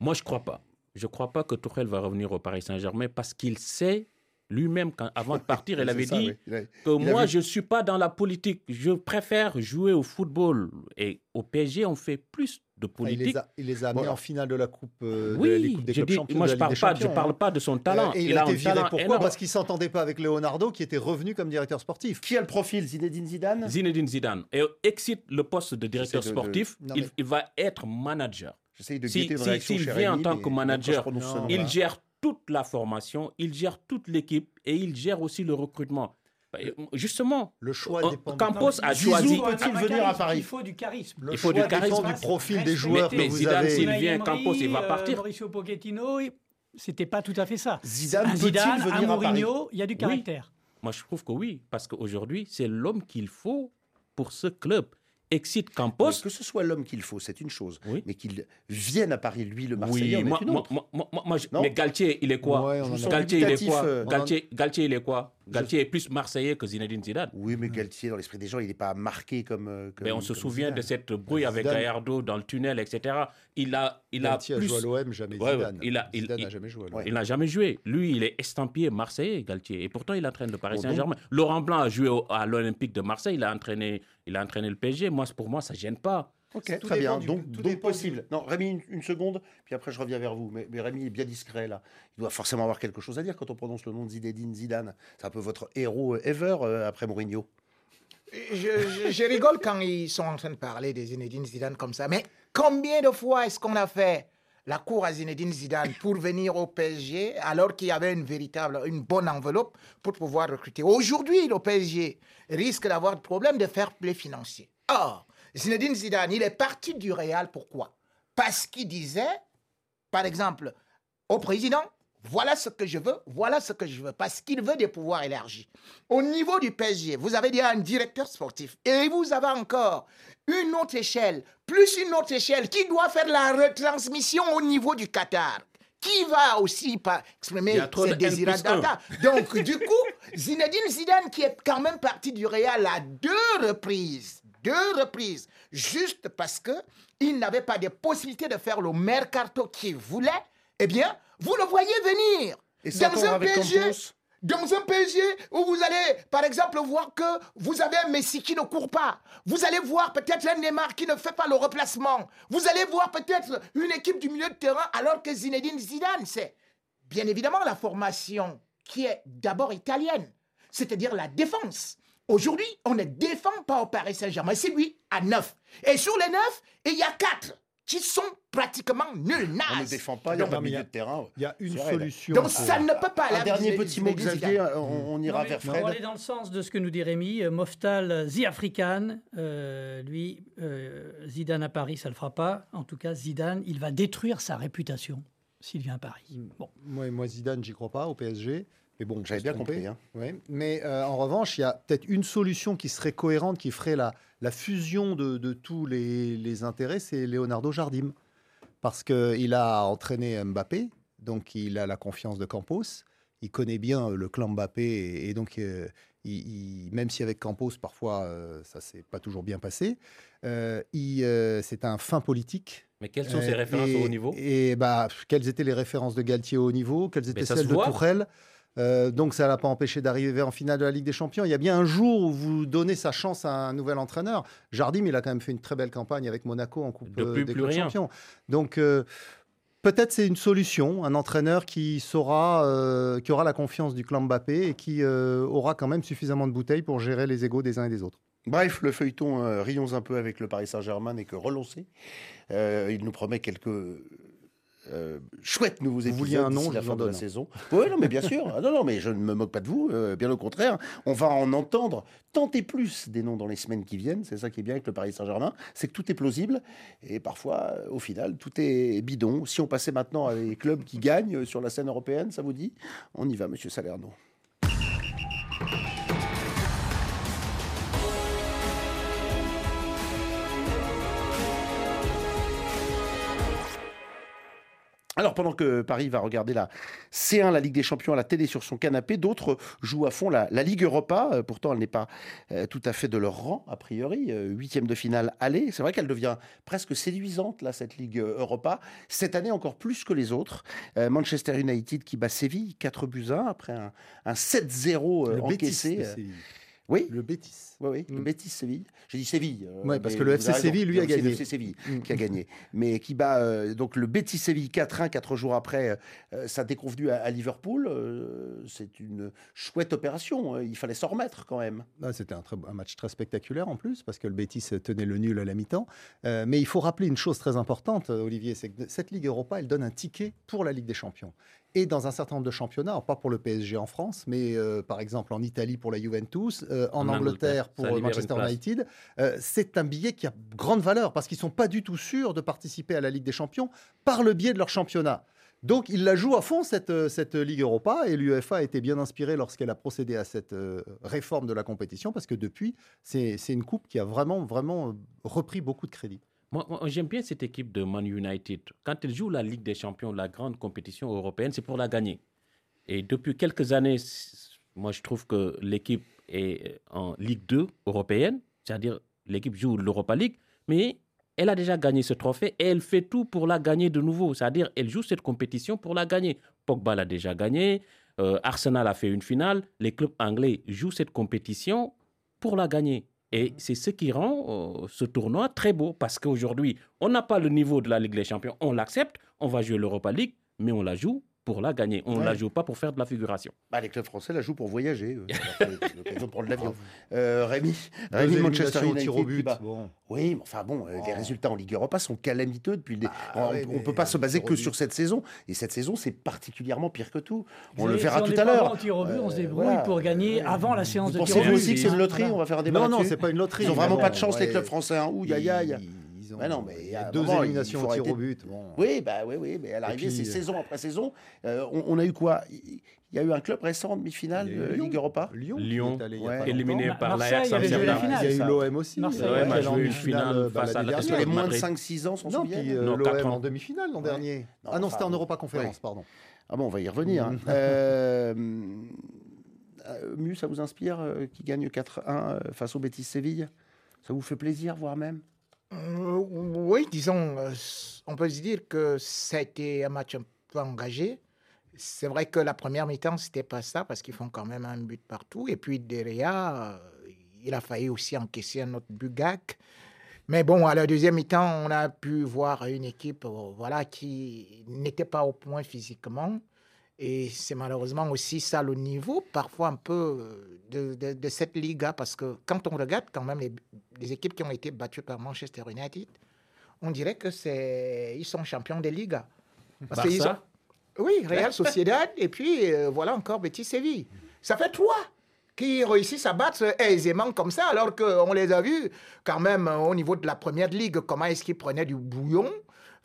S6: Moi, je crois pas. Je crois pas que Tourelle va revenir au Paris Saint-Germain parce qu'il sait lui-même, avant de partir, il avait
S3: ça,
S6: dit
S3: oui. Il a-
S6: que
S3: il
S6: moi,
S3: vu-
S6: je ne suis pas dans la politique. Je préfère jouer au football. Et au PSG, on fait plus de
S4: il, les
S6: politique.
S4: a, il les a amenés
S3: Bon.
S4: en finale de la Coupe, euh, de
S6: oui,
S4: Coupe des clubs
S6: dis-
S4: champions.
S6: moi,
S4: de
S6: je
S4: la
S6: parle pas, je parle
S4: hein.
S6: pas de son talent.
S4: Euh, et il,
S6: a
S4: a été
S6: un
S4: viré.
S6: talent
S4: Pourquoi?
S6: énorme.
S4: Parce qu'il s'entendait pas avec Leonardo, qui était revenu comme directeur sportif.
S3: Qui a le profil Zinedine Zidane?
S6: Zinedine Zidane et excite le poste de directeur
S3: J'essaie de- de-
S6: sportif,
S4: Non,
S6: il,
S4: mais-
S6: il va être manager.
S3: J'essaie de
S6: Si-
S3: guetter une
S6: si-
S3: réaction
S6: s'il vient en tant
S3: mais
S6: que manager,
S4: non,
S6: Il gère toute la formation, il gère toute l'équipe et il gère aussi le recrutement. Bah, Justement,
S4: Le choix
S6: on- Campos a
S3: Zizou
S6: choisi.
S3: peut-il
S7: Un
S3: venir à
S7: charisme,
S3: Paris
S7: Il faut du charisme.
S4: Le
S6: il faut
S4: choix
S6: du charisme.
S4: du profil des joueurs
S6: Mais-
S4: que
S6: mais
S4: vous
S6: Zidane, s'il vient, Campos, il va
S7: euh,
S6: partir.
S7: Mauricio Pochettino, il- c'était pas tout à fait ça.
S3: Zidane
S7: Zidane,
S3: venir à Paris
S7: Mourinho, il y a du caractère.
S6: Moi, je trouve que oui, parce qu'aujourd'hui, c'est l'homme qu'il faut pour ce club. Excite Campos.
S3: Que ce soit l'homme qu'il faut, c'est une chose.
S6: Oui.
S3: Mais qu'il vienne à Paris, lui, le Marseillais,
S6: Oui,
S3: en est
S6: moi,
S3: une
S6: moi,
S3: autre.
S6: moi, moi, moi, je-
S3: Non
S6: mais Galtier, il est quoi?
S4: Ouais,
S6: Galtier, il est
S3: euh,
S6: Galtier, Galtier, il est quoi? Galtier est plus Marseillais que Zinedine Zidane.
S3: Oui, mais Galtier, dans l'esprit des gens, il n'est pas marqué comme. euh, comme
S6: Mais on se souvient
S3: Zidane.
S6: de cette brouille avec
S4: Zidane.
S6: Gallardo dans le tunnel, etc. Il a, il a
S4: Galtier a
S6: plus.
S4: joué à l'OM, jamais
S6: Ouais, ouais,
S4: Zidane.
S6: il a- il-
S4: Zidane
S6: il-
S4: n'a jamais joué.
S3: Ouais.
S6: Il n'a jamais joué. Lui, il est estampillé marseillais, Galtier. Et pourtant, il entraîne le Paris
S3: Bon,
S6: Saint-Germain. Laurent Blanc a joué au- à l'Olympique de Marseille. Il a entraîné, il a entraîné le PSG. Moi, pour moi, ça gêne pas.
S3: Ok,
S4: Tout
S3: très bien.
S4: du-
S3: donc,
S4: tout
S3: donc
S4: du-
S3: possible. Non, Rémi, une, une seconde, puis après je reviens vers vous. Mais, mais Rémi est bien discret là. Il doit forcément avoir quelque chose à dire quand on prononce le nom de Zinedine Zidane. C'est un peu votre héros euh, ever euh, après Mourinho.
S5: Je, je- je rigole quand ils sont en train de parler de Zinedine Zidane comme ça. Mais combien de fois est-ce qu'on a fait la cour à Zinedine Zidane pour venir au PSG alors qu'il y avait une véritable, une bonne enveloppe pour pouvoir recruter? Aujourd'hui, le PSG risque d'avoir des problèmes de fair play financier. Or, Zinedine Zidane, il est parti du Real. Pourquoi? Parce qu'il disait, par exemple, au président, voilà ce que je veux, voilà ce que je veux, parce qu'il veut des pouvoirs élargis. Au niveau du PSG, vous avez déjà un directeur sportif et vous avez encore une autre échelle, plus une autre échelle qui doit faire la retransmission au niveau du Qatar. Qui va aussi pas exprimer ses desiderata. Donc, du coup, Zinedine Zidane, qui est quand même parti du Real à deux reprises, deux reprises, juste parce que il n'avait pas de possibilité de faire le mercato qu'il voulait, eh bien, vous le voyez venir.
S3: Et
S5: dans un PSG, dans un PSG où vous allez, par exemple, voir que vous avez un Messi qui ne court pas. Vous allez voir peut-être un Neymar qui ne fait pas le replacement. Vous allez voir peut-être une équipe du milieu de terrain alors que Zinedine Zidane, c'est bien évidemment la formation qui est d'abord italienne, c'est-à-dire la défense. Aujourd'hui, on ne défend pas au Paris Saint-Germain, c'est lui à 9. Et sur les 9, il y a 4 qui sont pratiquement nuls,
S3: On ne défend pas, il n'y a
S4: y
S3: milieu
S4: a-
S3: de terrain.
S4: Il y a une solution.
S5: Donc ça ne peut pas aller
S3: Un dernier petit mot. Xavier, on, on ira vers Fred.
S7: aller dans le sens de ce que nous dit Rémi, euh, Moftal, euh, The African, euh, lui, Zidane à Paris, ça ne le fera pas. En tout cas, Zidane, il va détruire sa réputation s'il vient à Paris. Bon.
S4: Moi, moi, Zidane, j'y crois pas au PSG. Mais bon,
S3: J'avais bien
S4: tromper.
S3: compris. hein.
S4: Ouais. Mais euh, en revanche, il y a peut-être une solution qui serait cohérente, qui ferait la, la fusion de, de tous les, les intérêts, c'est Leonardo Jardim. Parce qu'il a entraîné Mbappé, donc il a la confiance de Campos. Il connaît bien le clan Mbappé et, et donc, euh, il- il- même si avec Campos, parfois, euh, ça s'est pas toujours bien passé, euh, il, euh, c'est un fin politique.
S6: Mais quelles sont ses
S4: Euh,
S6: références
S4: et-
S6: au haut niveau?
S4: Et bah, quelles étaient les références de Galtier au haut niveau? Quelles étaient celles de
S6: voit.
S4: Tourelle? Euh, donc ça l'a pas empêché d'arriver en finale de la Ligue des Champions. Il y a bien un jour où vous donnez sa chance à un nouvel entraîneur. Jardim, il a quand même fait une très belle campagne avec Monaco en Coupe
S6: Depuis
S4: euh, des
S6: plus.
S4: Champions. Donc euh, peut-être c'est une solution, un entraîneur qui saura, euh, qui aura la confiance du clan Mbappé et qui euh, aura quand même suffisamment de bouteilles pour gérer les égaux des uns et des autres.
S3: Bref, le feuilleton euh, rions un peu avec le Paris Saint-Germain n'est que relancé. Euh, il nous promet quelques euh, chouettes nouveaux épisodes
S4: vouliez un nom,
S3: la
S4: vous
S3: fin de la saison. Oui, non, mais bien sûr. Ah, non, non, mais je ne me moque pas de vous. euh, bien au contraire, on va en entendre tant et plus des noms dans les semaines qui viennent. C'est ça qui est bien avec le Paris Saint-Germain, c'est que tout est plausible et parfois, euh, au final, tout est bidon. Si on passait maintenant à des clubs qui gagnent sur la scène européenne, ça vous dit? On y va, Monsieur Salerno. Alors, pendant que Paris va regarder la C1, la Ligue des Champions à la télé sur son canapé, d'autres jouent à fond la, la Ligue Europa. Euh, pourtant, elle n'est pas euh, tout à fait de leur rang, a priori. Euh, Huitième de finale aller. C'est vrai qu'elle devient presque séduisante, là, cette Ligue Europa. Cette année, encore plus que les autres. Euh, Manchester United qui bat Séville, 4 buts 1, après un, un 7-0 euh,
S4: le Betis
S3: encaissé. Oui,
S4: Le Bétis.
S3: oui, oui, le
S4: Mm.
S3: Betis Séville. J'ai dit Séville. euh,
S4: Ouais, parce que le FC. Séville, lui, a
S3: aussi le
S4: gagné.
S3: FC Séville
S4: Mm.
S3: qui a gagné, mais qui bat euh, donc le Betis Séville 4-1 quatre jours après euh, sa déconvenue à, à Liverpool. C'est une chouette opération. euh, Il fallait s'en remettre quand même.
S4: Ah, C'était un, un match très spectaculaire en plus, parce que le Betis tenait le nul à la mi-temps. Mais il faut rappeler une chose très importante, Olivier, c'est que cette Ligue Europa, elle donne un ticket pour la Ligue des Champions. Et dans un certain nombre de championnats, alors pas pour le PSG en France, mais euh, par exemple en Italie pour la Juventus, euh, en,
S6: En
S4: Angleterre
S6: Angleterre,
S4: pour Manchester. United, euh, c'est un billet qui a grande valeur parce qu'ils sont pas du tout sûrs de participer à la Ligue des Champions par le biais de leur championnat. Donc il la joue à fond cette, cette Ligue Europa et l'UEFA a été bien inspirée lorsqu'elle a procédé à cette réforme de la compétition parce que depuis c'est une coupe qui a vraiment vraiment repris beaucoup de crédit.
S6: Moi, j'aime bien cette équipe de Man United. Quand elle joue la Ligue des Champions, la grande compétition européenne, c'est pour la gagner. Et depuis quelques années, moi, je trouve que l'équipe est en Ligue 2 européenne, c'est-à-dire l'équipe joue l'Europa League, mais elle a déjà gagné ce trophée et elle fait tout pour la gagner de nouveau. C'est-à-dire elle joue cette compétition pour la gagner. Pogba l'a déjà gagné, euh, Arsenal a fait une finale, les clubs anglais jouent cette compétition pour la gagner. Et c'est ce qui rend euh, ce tournoi très beau parce qu'aujourd'hui, on n'a pas le niveau de la Ligue des Champions, on l'accepte, on va jouer l'Europa League, mais on la joue pour la gagner. On ne
S3: Ouais.
S6: la joue pas pour faire de la figuration.
S3: Bah, les clubs français la jouent pour voyager. de prendre l'avion. Euh, Rémi, Rémi Manchester United.
S4: tir au
S3: qui
S4: but. Bon.
S3: Oui, mais enfin bon, euh, les
S4: Oh.
S3: résultats en Ligue Europa sont calamiteux depuis le dé-
S4: Bah,
S3: on ne peut pas se baser que sur cette saison. Et cette saison, c'est particulièrement pire que tout. On le verra
S7: si
S3: tout à l'heure.
S7: on se débrouille
S3: voilà.
S7: pour gagner avant la séance
S3: Vous
S7: de tir au but.
S3: vous aussi que c'est une loterie. On va faire un débat
S4: Non, non, c'est pas une loterie.
S3: Ils ont vraiment pas de chance, les clubs français. Hein. Ouh, aïe, aïe. Non, mais
S4: il
S3: il
S4: y
S3: a
S4: a deux
S3: moment, il
S4: éliminations au tir au but. Bon.
S3: Oui, bah oui, oui, mais à l'arrivée, c'est
S4: euh,
S3: saison après saison. Euh, on, on a eu quoi? Il il y a eu un club récent en demi-finale
S4: Il a
S3: de. Ligue Europa?
S4: Lyon,
S6: Lyon,
S4: allé il a
S3: ouais,
S6: éliminé par
S7: Marseille
S6: l'Ajax
S7: finale.
S4: Il y a eu l'OM aussi. Euh, est en
S6: joué une finale
S4: euh, bah,
S6: face à
S4: l'année
S6: la-
S3: Sur
S4: dernière.
S3: les moins de
S6: Madrid.
S3: 5-6 ans, souviennent
S4: euh,
S6: quatre
S4: l'OM en demi-finale l'an dernier. Ah non, c'était en Europa Conférence, pardon.
S3: Ah bon, on va y revenir. Euh, euh, Mu, ça vous inspire euh, qui gagne 4-1 euh, face au Betis Séville? Ça vous fait plaisir, voire même?
S5: Euh, oui, disons, euh, on peut se dire que ça a été un match un peu engagé. C'est vrai que la première mi-temps, c'était pas ça, parce qu'ils font quand même un but partout. Et puis derrière, euh, il a failli aussi encaisser un autre but gag. Mais bon, à la deuxième mi-temps, on a pu voir une équipe voilà, qui n'était pas au point physiquement. Et c'est malheureusement aussi ça le niveau, parfois un peu euh, de, de- de cette Liga, parce que quand on regarde quand même les, les équipes qui ont été battues par Manchester United, on dirait que c'est ils sont champions des Ligas. Parce qu'ils
S6: Barça
S5: ont- oui, Real Sociedad, et puis euh, voilà encore Betis Séville. Ça fait trois qui réussissent à battre aisément comme ça, alors qu'on les a vus quand même euh, au niveau de la première ligue, comment est-ce qu'ils prenaient du bouillon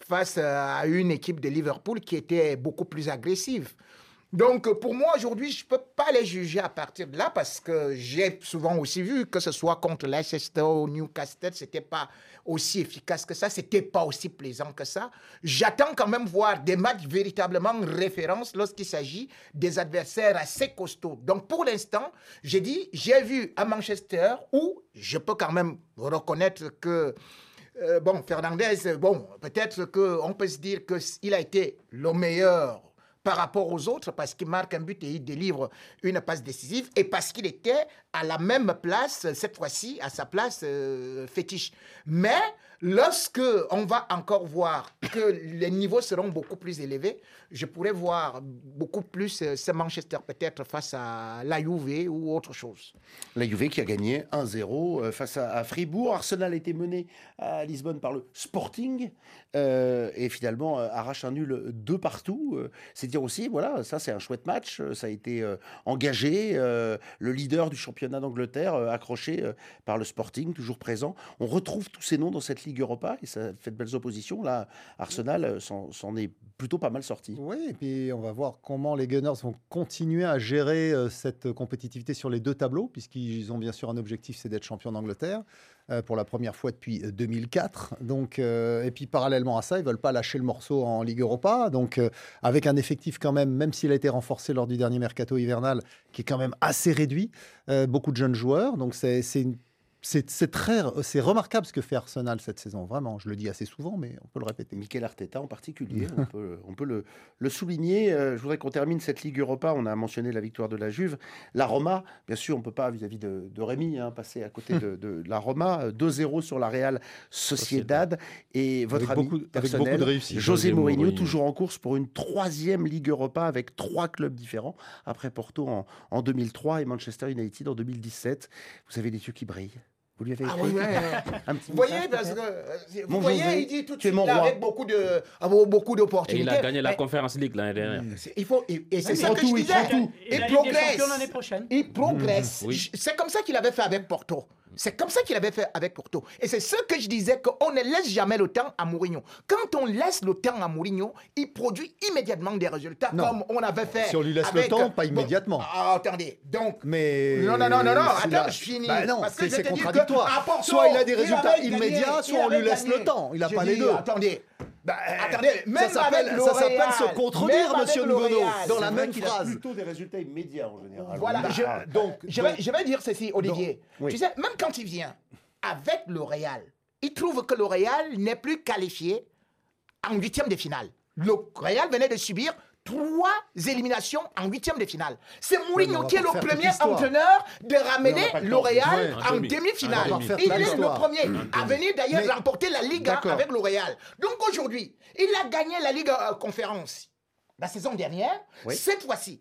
S5: face euh, à une équipe de Liverpool qui était beaucoup plus agressive. Donc, pour moi, aujourd'hui, je ne peux pas les juger à partir de là parce que j'ai souvent aussi vu que ce soit contre Leicester ou Newcastle, ce n'était pas aussi efficace que ça, ce n'était pas aussi plaisant que ça. J'attends quand même voir des matchs véritablement référence lorsqu'il s'agit des adversaires assez costauds. Donc, pour l'instant, j'ai dit, j'ai vu à Manchester où je peux quand même reconnaître que euh, bon, Fernandez, bon, peut-être qu'on peut se dire qu'il a été le meilleur par rapport aux autres parce qu'il marque un but et il délivre une passe décisive et parce qu'il était à la même place, cette fois-ci, à sa place euh, fétiche. Mais lorsque on va encore voir que les niveaux seront beaucoup plus élevés, je pourrais voir beaucoup plus euh, ce Manchester peut-être face à la Juve ou autre chose.
S3: La Juve qui a gagné 1-0 euh, face à, à Fribourg. Arsenal a été mené à Lisbonne par le Sporting euh, et finalement euh, arrache un nul de partout. Euh, c'est dire aussi, voilà, ça c'est un chouette match. Euh, Ça a été euh, engagé. Euh, le leader du championnat d'Angleterre euh, accroché euh, par le Sporting, toujours présent. On retrouve tous ces noms dans cette Ligue Europa et ça fait de belles oppositions. Là, Arsenal euh, s'en est plutôt pas mal sorti.
S4: Oui, et puis on va voir comment les Gunners vont continuer à gérer euh, cette compétitivité sur les deux tableaux, puisqu'ils ont bien sûr un objectif, c'est d'être champion d'Angleterre euh, pour la première fois depuis euh, 2004. Donc, euh, et puis parallèlement à ça, ils veulent pas lâcher le morceau en Ligue Europa. Donc, euh, avec un effectif quand même, même s'il a été renforcé lors du dernier mercato hivernal, qui est quand même assez réduit, euh, beaucoup de jeunes joueurs. Donc, c'est une- c'est très, c'est remarquable ce que fait Arsenal cette saison. Vraiment, je le dis assez souvent, mais on peut le répéter.
S3: Mikel Arteta en particulier, on peut, on peut le, le souligner. Euh, je voudrais qu'on termine cette Ligue Europa. On a mentionné la victoire de la Juve. La Roma, bien sûr, on ne peut pas, vis-à-vis de, de Rémi, hein, passer à côté de, de la Roma. Euh, 2-0 sur la Real Sociedad. Et votre
S4: Avec
S3: ami
S4: beaucoup- avec
S3: personnel,
S4: beaucoup de réussite.
S3: José
S6: José
S3: Mourinho,
S6: Mourinho.
S3: toujours en course pour une troisième Ligue Europa avec trois clubs différents, après Porto en, en 2003 et Manchester United en 2017. Vous avez des yeux qui brillent. Vous lui avez
S5: Ah
S3: écrit
S5: oui, ouais.
S3: un petit
S5: Vous voyez, parce que, euh,
S3: Mon
S5: vous voyez,
S3: José,
S5: il dit tout de suite là, avec beaucoup de, avec beaucoup
S6: Et
S5: d'opportunités.
S6: il a gagné la
S5: Mais
S6: Conference League l'année dernière.
S5: c'est- Il faut, et, et c'est ça que je
S3: il
S5: disais. Il
S7: des
S5: progresse. Il progresse.
S6: Oui.
S5: C'est comme ça qu'il avait fait avec Porto. C'est comme ça qu'il avait fait avec Porto. Et c'est ce que je disais qu'on ne laisse jamais le temps à Mourinho. Quand on laisse le temps à Mourinho, il produit immédiatement des résultats
S4: Non.
S5: comme on avait fait.
S4: Si on lui laisse le temps, pas
S5: Bon,
S4: immédiatement.
S5: ah, attendez. Donc,
S4: Mais
S5: non, non, non, non, non, attends, je finis.
S4: Bah non,
S5: Parce que
S4: c'est contradictoire.
S5: Porto,
S4: soit il a des résultats
S5: gagné,
S4: immédiats, soit on lui laisse
S5: gagné.
S4: le temps. Il n'a pas les deux.
S5: Attendez.
S4: Bah,
S5: Attendez, même
S4: ça s'appelle se contredire, monsieur Ngono, dans la même phrase.
S3: plutôt des résultats immédiats en général.
S5: Voilà, je,
S3: Ah,
S4: donc-
S5: je, vais, je vais dire ceci, Olivier.
S3: oui.
S5: Tu sais, même quand il vient avec L'Oréal, il trouve que L'Oréal n'est plus qualifié en huitième de finale. L'Oréal venait de subir trois éliminations en huitième de finale. C'est Mourinho qui est le premier entraîneur de ramener. L'Oréal
S6: Ouais,
S5: en
S6: en demi.
S5: demi-finale. Il est le premier à venir d'ailleurs remporter la Ligue avec L'Oréal. Donc aujourd'hui, il a gagné la Ligue euh, Conférence la saison dernière.
S3: Oui.
S5: Cette fois-ci,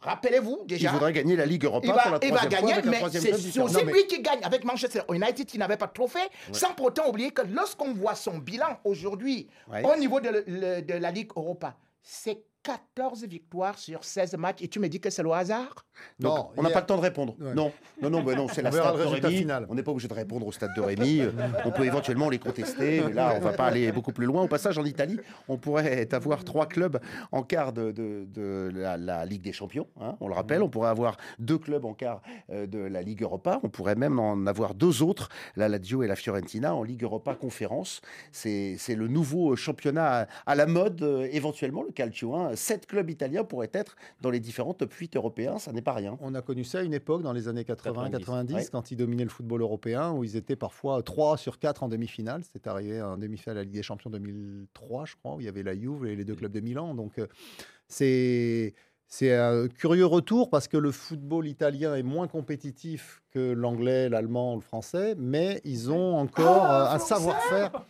S5: rappelez-vous
S3: Il
S5: déjà.
S3: voudrait gagner la Ligue Europa
S5: Il
S3: pour
S5: va,
S3: la
S5: il va gagner, mais c'est aussi lui qui gagne avec Manchester United qui n'avait pas de trophée, sans pour autant oublier que lorsqu'on voit son bilan aujourd'hui
S3: Ouais.
S5: au niveau de, le- le- de la Ligue Europa, c'est 14 victoires sur 16 matchs et tu me dis que c'est le hasard?
S3: Donc,
S4: Non,
S3: on n'a
S4: a-
S3: pas le temps de répondre.
S4: Ouais.
S3: Non, non, non, mais non, c'est la stade de
S4: résultat
S3: Rémi.
S4: final.
S3: On n'est pas obligé de répondre au stade de Rémi. Euh, on peut éventuellement les contester, mais là, on va pas aller beaucoup plus loin. Au passage, en Italie, on pourrait avoir trois clubs en quart de, de- de la, la Ligue des Champions. hein, on le rappelle, on pourrait avoir deux clubs en quart euh, de la Ligue Europa. On pourrait même en avoir deux autres, la Lazio et la Fiorentina, en Ligue Europa Conférence. C'est c'est le nouveau championnat à, à la mode, euh, éventuellement, le Calcio. hein. Sept clubs italiens pourraient être dans les différents top 8 européens. Ça n'est pas rien.
S4: On a connu ça à une époque, dans les années 80-90,
S6: 90,
S3: ouais.
S4: quand ils dominaient le football européen, où ils étaient parfois 3 sur 4 en demi-finale. C'est arrivé en demi-finale à la Ligue des Champions 2003, je crois, où il y avait la Juve et les deux clubs de Milan. Donc, euh, c'est. C'est un curieux retour parce que le football italien est moins compétitif que l'anglais, l'allemand, le français, mais ils ont encore
S5: Ah,
S4: euh, un savoir-faire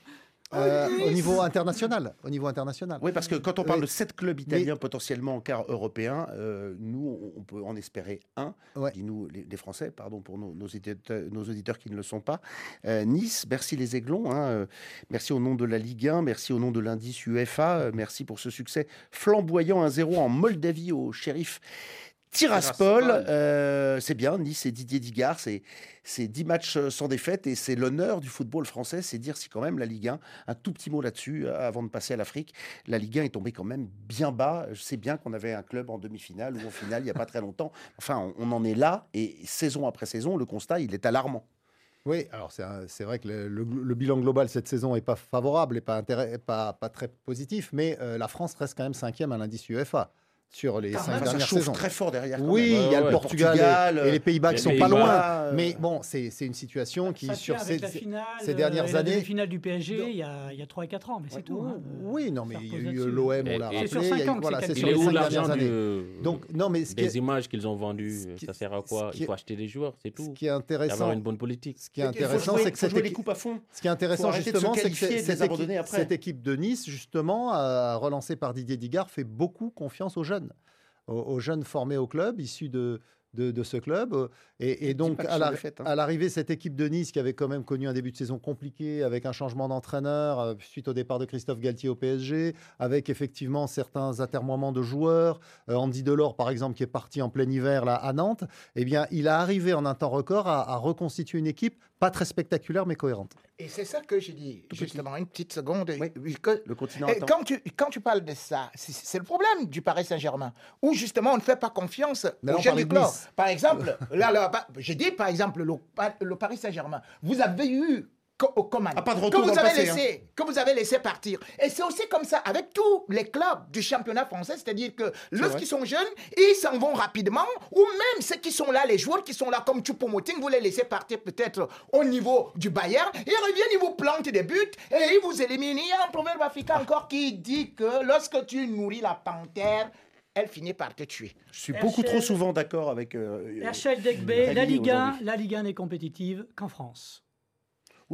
S4: euh, au niveau international. Au niveau international.
S3: Oui, parce que quand on parle
S4: Oui.
S3: de sept clubs italiens potentiellement en quart européen, euh, nous, on- peut en espérer un.
S4: Ouais.
S3: Dis-nous, les, les Français, pardon pour nos, nos auditeurs, nos auditeurs qui ne le sont pas. Euh, nice, merci les Aiglons. hein, euh, merci au nom de la Ligue 1, merci au nom de l'indice UEFA. euh, merci pour ce succès flamboyant 1-0 en Moldavie au shérif. Tiraspol, euh, c'est bien, Nice et Didier Digard, c'est c'est 10 matchs euh, sans défaite et c'est l'honneur du football français, c'est dire si quand même la Ligue 1, un tout petit mot là-dessus euh, avant de passer à l'Afrique, la Ligue 1 est tombée quand même bien bas. Je sais bien qu'on avait un club en demi-finale ou en finale il n'y a pas très longtemps. Enfin, on, on en est là et saison après saison, le constat, il est alarmant.
S4: Oui, alors c'est vrai que le, le- le bilan global cette saison n'est pas favorable et pas, intérêt- pas, pas très positif, mais euh, la France reste quand même cinquième à l'indice UEFA sur les cinq
S5: même,
S3: Ça
S4: dernières
S3: chauffe
S4: saisons.
S3: très fort derrière. quand
S4: Oui,
S3: même.
S4: il y a le. Portugal,
S3: Portugal,
S4: et, et les Pays-Bas qui
S6: les
S4: sont pas loin.
S3: euh,
S4: Mais bon, c'est c'est une situation qui,
S7: Ça
S4: sur ces,
S7: la finale,
S4: ces dernières
S7: euh, et la
S4: années-
S7: demi-finale du PSG il y a, il y a 3 et 4 ans, mais c'est tout. hein.
S4: Oui, non, mais
S7: Ça
S4: il y a eu l'OM, on l'a rappelé.
S7: C'est sur
S4: il y a
S7: cinq
S4: eu-
S7: ans que
S4: voilà,
S7: c'est
S4: sur les
S6: où
S4: cinq
S6: l'argent
S4: dernières années. Donc, non, mais ce qui
S6: des
S4: est,
S6: images qu'ils ont vendues
S4: ce qui-
S6: Ça sert à
S4: ce
S6: quoi?
S4: qui
S6: Il faut acheter des joueurs, c'est
S4: ce
S6: tout.
S4: qui est
S6: Avoir
S4: intéressant,
S6: une bonne politique.
S4: ce qui est intéressant, c'est que cette
S3: les
S4: équipe-
S3: coupes à fond.
S4: Ce qui est intéressant justement, c'est que
S3: les
S4: cette, équipe,
S3: après.
S4: cette équipe de Nice, justement, euh, relancée par Didier Digard, fait beaucoup confiance aux jeunes, aux, aux jeunes formés au club, issus de, de, de ce club. Et, et donc, à la-
S3: hein.
S4: à l'arrivée, cette équipe de Nice, qui avait quand même connu un début de saison compliqué, avec un changement d'entraîneur euh, suite au départ de Christophe Galtier au PSG, avec effectivement certains atermoiements de joueurs, euh, Andy Delors, par exemple, qui est parti en plein hiver là, à Nantes, eh bien, il a arrivé en un temps record à, à reconstituer une équipe pas très spectaculaire, mais cohérente.
S5: Et c'est ça que
S3: Tout petit.
S5: justement, une petite seconde.
S3: Oui.
S5: oui, que-
S3: Le continent
S5: Et quand tu, quand tu parles de ça, c'est- le problème du Paris Saint-Germain, où justement on ne fait pas confiance aux jeunes du club. Par exemple, là, là, bah, j'ai dit par exemple le, le Paris Saint-Germain, vous avez eu commandes
S3: Ah, pas de
S5: que vous avez
S3: passé, hein.
S5: laissé, que vous avez laissé partir. Et c'est aussi comme ça avec tous les clubs du championnat français, c'est-à-dire que lorsqu'ils sont jeunes, ils s'en vont rapidement, ou même ceux qui sont là, les joueurs qui sont là comme Choupo-Moting, vous les laissez partir peut-être au niveau du Bayern, ils reviennent, ils vous plantent des buts et ils vous éliminent. Il y a un proverbe africain encore qui dit que lorsque tu nourris la panthère, elle finit par te tuer.
S3: Je suis beaucoup trop souvent d'accord avec. euh, euh,
S7: Herschel Degbe,
S3: Rémi
S7: la Ligue 1,
S3: aujourd'hui.
S7: la Ligue 1 n'est compétitive qu'en France.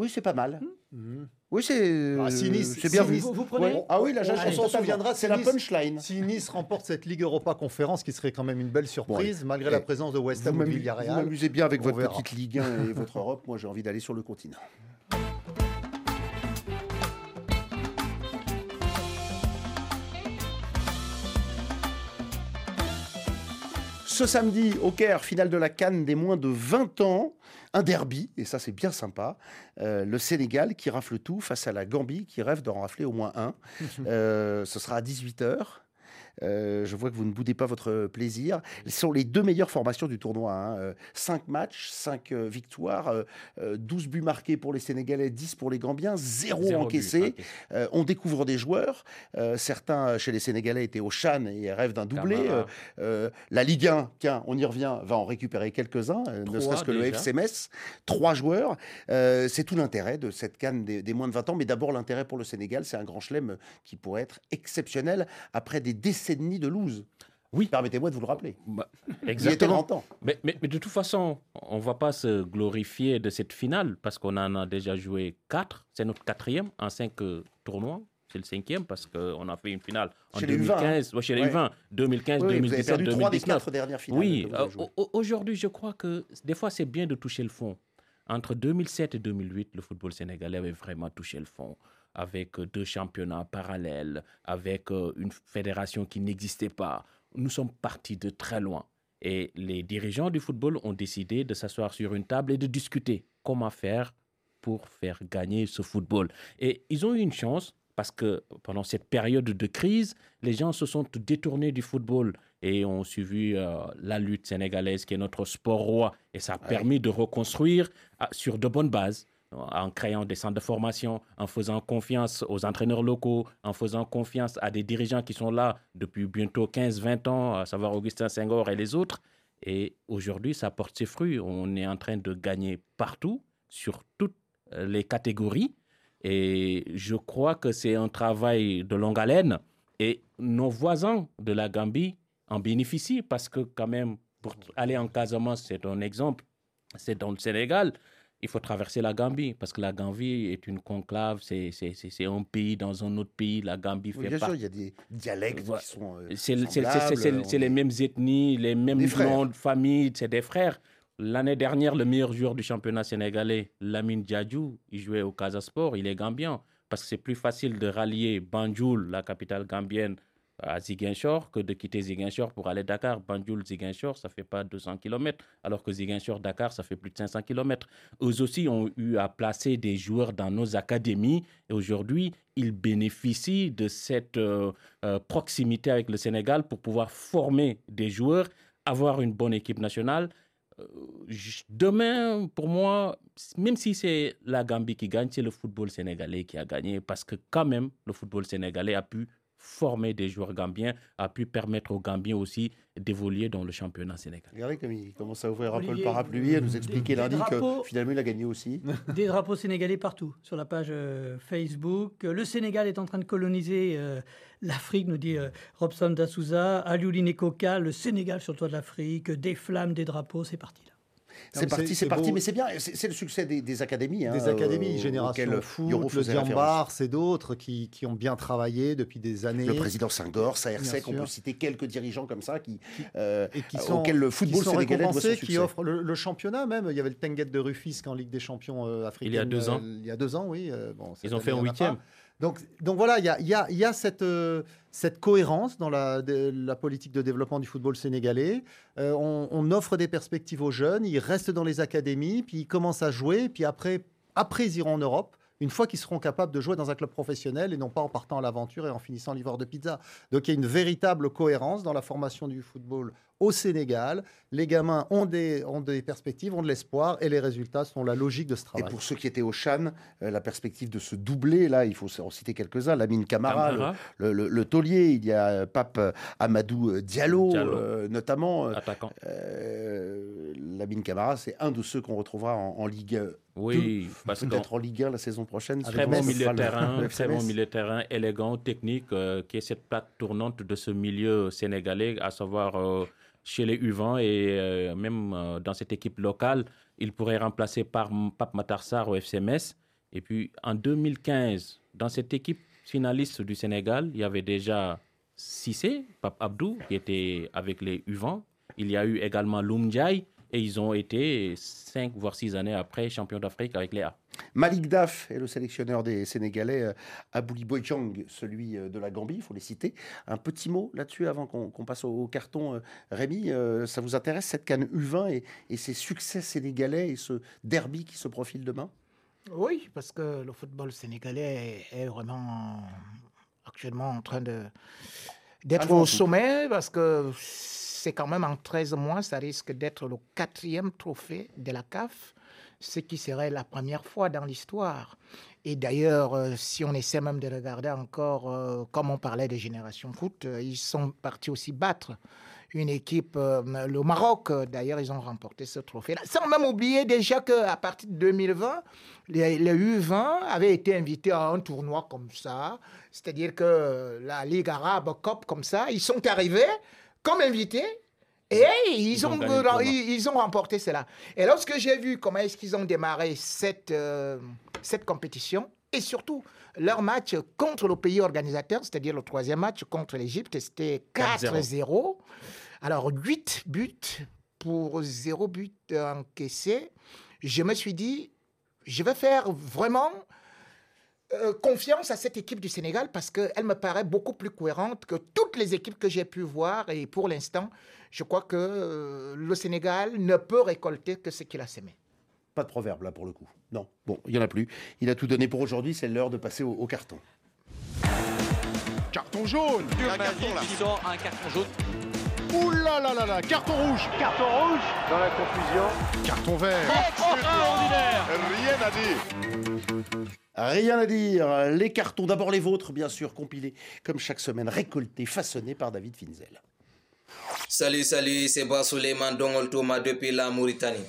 S3: Oui, c'est pas mal.
S4: Mhm.
S3: Oui, c'est
S4: Ah, si Nice-
S3: c'est bien
S4: si.
S7: Vous, vous prenez
S3: Ouais. Ah oui, la
S4: On-
S3: chanson, s'en c'est la
S4: Nice.
S3: punchline.
S4: Si Nice remporte cette Ligue Europa Conférence, qui serait quand même une belle surprise, malgré
S3: Eh,
S4: la présence de West Ham ou de
S3: m'amu- vous
S4: Villarreal.
S3: m'amusez bien avec
S4: On
S3: votre
S4: verra.
S3: petite Ligue 1 et votre Europe. Moi, j'ai envie d'aller sur le continent. ce samedi, au Caire, finale de la Cannes des moins de 20 ans. Un derby, et ça c'est bien sympa. Euh, le Sénégal qui rafle tout face à la Gambie qui rêve d'en rafler au moins un. Euh, ce sera à 18h. Euh, je vois que vous ne boudez pas votre plaisir. Ce sont les deux meilleures formations du tournoi. Hein. 5 matchs, 5 victoires, 12 buts marqués pour les Sénégalais, 10 pour les Gambiens, 0, encaissé. on découvre des joueurs. certains chez les Sénégalais étaient au Chan et rêvent d'un doublé. la Ligue 1, tiens, on y revient, va en récupérer quelques-uns, ne serait-ce que le FC Metz. Trois joueurs. c'est tout l'intérêt de cette canne des, des, moins de 20 ans. Mais d'abord, l'intérêt pour le Sénégal, c'est un grand chelem qui pourrait être exceptionnel après des décennies de loose. Oui. Permettez-moi de vous le rappeler.
S6: Bah, exactement. Mais, mais, mais, de toute façon, on ne va pas se glorifier de cette finale parce qu'on en a déjà joué quatre. C'est notre quatrième en cinq euh, tournois. C'est le cinquième parce qu'on a fait une finale en chez 2015, les chez les 20 2015, 2017, 2019.
S3: dernières finales.
S6: Oui, euh, aujourd'hui, je crois que des fois, c'est bien de toucher le fond. Entre 2007 et 2008, le football sénégalais avait vraiment touché le fond avec euh, deux championnats parallèles, avec euh, une fédération qui n'existait pas. Nous sommes partis de très loin. Et les dirigeants du football ont décidé de s'asseoir sur une table et de discuter comment faire pour faire gagner ce football. Et ils ont eu une chance parce que pendant cette période de crise, les gens se sont détournés du football et ont suivi euh, la lutte sénégalaise qui est notre sport roi. Et ça a permis de reconstruire ah, sur de bonnes bases en créant des centres de formation, en faisant confiance aux entraîneurs locaux, en faisant confiance à des dirigeants qui sont là depuis bientôt 15-20 ans, à savoir Augustin Senghor et les autres. Et aujourd'hui, ça porte ses fruits. On est en train de gagner partout, sur toutes euh, les catégories. Et je crois que c'est un travail de longue haleine. Et nos voisins de la Gambie en bénéficient parce que quand même, pour aller en Casamance, c'est un exemple, c'est dans le Sénégal il faut traverser la Gambie, parce que la Gambie est une conclave, c'est un pays dans un autre pays, la Gambie fait
S3: bien
S6: sûr,
S3: il y a des dialectes qui sont euh,
S6: C'est les mêmes ethnies, les mêmes noms de famille, c'est des frères. L'année dernière, le meilleur joueur du championnat sénégalais, Lamine Djadjou, il jouait au Casasport, il est gambien, parce que c'est plus facile de rallier Banjul, la capitale gambienne, à Ziguinchor que de quitter Ziguinchor pour aller Dakar. Banjul, Ziguinchor, ça fait pas 200 km, alors que Ziguinchor, Dakar, ça fait plus de 500 km. Eux aussi ont eu à placer des joueurs dans nos académies et aujourd'hui, ils bénéficient de cette euh, euh, proximité avec le Sénégal pour pouvoir former des joueurs, avoir une bonne équipe nationale. Euh, demain, pour moi, même si c'est la Gambie qui gagne, c'est le football sénégalais qui a gagné parce que quand même, le football sénégalais a pu former des joueurs gambiens a pu permettre aux Gambiens aussi d'évoluer dans le championnat sénégalais.
S3: Regardez comme il commence à ouvrir un peu le parapluie, à nous expliquer lundi que finalement il a gagné aussi.
S7: Des drapeaux sénégalais partout sur la page euh, Facebook. Le Sénégal est en train de coloniser euh, l'Afrique, nous dit euh, Robson Dassouza. Aliouline Coca, le Sénégal sur le toit de l'Afrique, des flammes, des drapeaux, c'est parti là.
S3: C'est parti, c'est parti, mais c'est bien. C'est le succès des, académies. Hein,
S4: des académies, euh, Génération Foot, le Diambar, c'est d'autres qui, qui, ont bien travaillé depuis des années.
S3: Le président Senghor, Saersek, on peut citer quelques dirigeants comme ça qui, euh, et qui sont, auxquels le football
S4: qui
S3: sénégalais
S4: doit qui offrent le, championnat même. Il y avait le Tenguet de Rufisque en Ligue des Champions euh, africaine.
S6: Il y a deux ans.
S4: il y a deux ans, oui.
S6: bon, Ils ont fait un huitième.
S4: Donc, voilà, il y a, euh, cette cohérence dans la, politique de développement du football sénégalais. Euh, on, on, offre des perspectives aux jeunes, ils restent dans les académies, puis ils commencent à jouer, puis après, après ils iront en Europe une fois qu'ils seront capables de jouer dans un club professionnel et non pas en partant à l'aventure et en finissant livreur de pizza. Donc il y a une véritable cohérence dans la formation du football au Sénégal. Les gamins ont des, ont des perspectives, ont de l'espoir et les résultats sont la logique de ce travail.
S3: Et pour ceux qui étaient au Chan, euh, la perspective de se doubler, là, il faut en citer quelques-uns, Lamine Camara, le, le, taulier, il y a euh, Pape euh, Amadou Diallo, notamment.
S6: Attaquant.
S3: Lamine Camara, c'est un de ceux qu'on retrouvera en, Ligue
S6: oui,
S3: parce peut-être en Ligue 1 la saison prochaine.
S6: Très bon milieu de terrain, très bon milieu de terrain, élégant, technique, qui est cette plaque tournante de ce milieu sénégalais, à savoir chez les U20 et euh, même euh, dans cette équipe locale, il pourrait remplacer par Pape Matarsar au FCMS. Et puis en 2015, dans cette équipe finaliste du Sénégal, il y avait déjà Sissé, Pape Abdou, qui était avec les U20. Il y a eu également Loum et ils ont été cinq voire six années après champions d'Afrique avec les A.
S3: Malik Daf est le sélectionneur des Sénégalais, euh, Abouli Boychang, celui euh, de la Gambie, il faut les citer. Un petit mot là-dessus avant qu'on passe au, carton. Euh, Rémi, ça vous intéresse cette canne U20 et, et ces succès sénégalais et ce derby qui se profile demain?
S5: Oui, parce que le football sénégalais est vraiment actuellement en train de d'être au sommet parce que c'est quand même en 13 mois, ça risque d'être le quatrième trophée de la CAF ce qui serait la première fois dans l'histoire. Et d'ailleurs, euh, si on essaie même de regarder encore, euh, comme on parlait des générations foot, euh, ils sont partis aussi battre une équipe, le Maroc, d'ailleurs, ils ont remporté ce trophée-là. Sans même oublier déjà qu'à partir de 2020, les, les, U20 avaient été invités à un tournoi comme ça, c'est-à-dire que la Ligue arabe Cup comme ça, ils sont arrivés comme invités et ils, ont, ils, ont remporté cela. Et lorsque j'ai vu comment est-ce qu'ils ont démarré cette, euh, cette compétition, et surtout leur match contre le pays organisateur, c'est-à-dire le troisième match contre l'Égypte, c'était 4-0. Alors 8 buts pour 0 but encaissé. Je me suis dit, je vais faire vraiment euh, confiance à cette équipe du Sénégal parce qu'elle me paraît beaucoup plus cohérente que toutes les équipes que j'ai pu voir. Et pour l'instant, je crois que euh, le Sénégal ne peut récolter que ce qu'il a semé.
S3: Pas de proverbe là pour le coup. Non, bon, il n'y en a plus. Il a tout donné pour aujourd'hui, c'est l'heure de passer au, carton.
S2: Carton jaune
S9: Un carton là. sort un carton jaune.
S2: Ouh là là là là Carton rouge
S9: Carton rouge
S10: Dans la confusion.
S2: Carton vert
S9: Extraordinaire
S2: Rien à dire
S3: Rien à dire. Les cartons, d'abord les vôtres, bien sûr, compilés comme chaque semaine, récoltés, façonnés par David Finzel.
S11: Salut, salut, c'est Basouleman Dongol Thomas depuis la Mauritanie.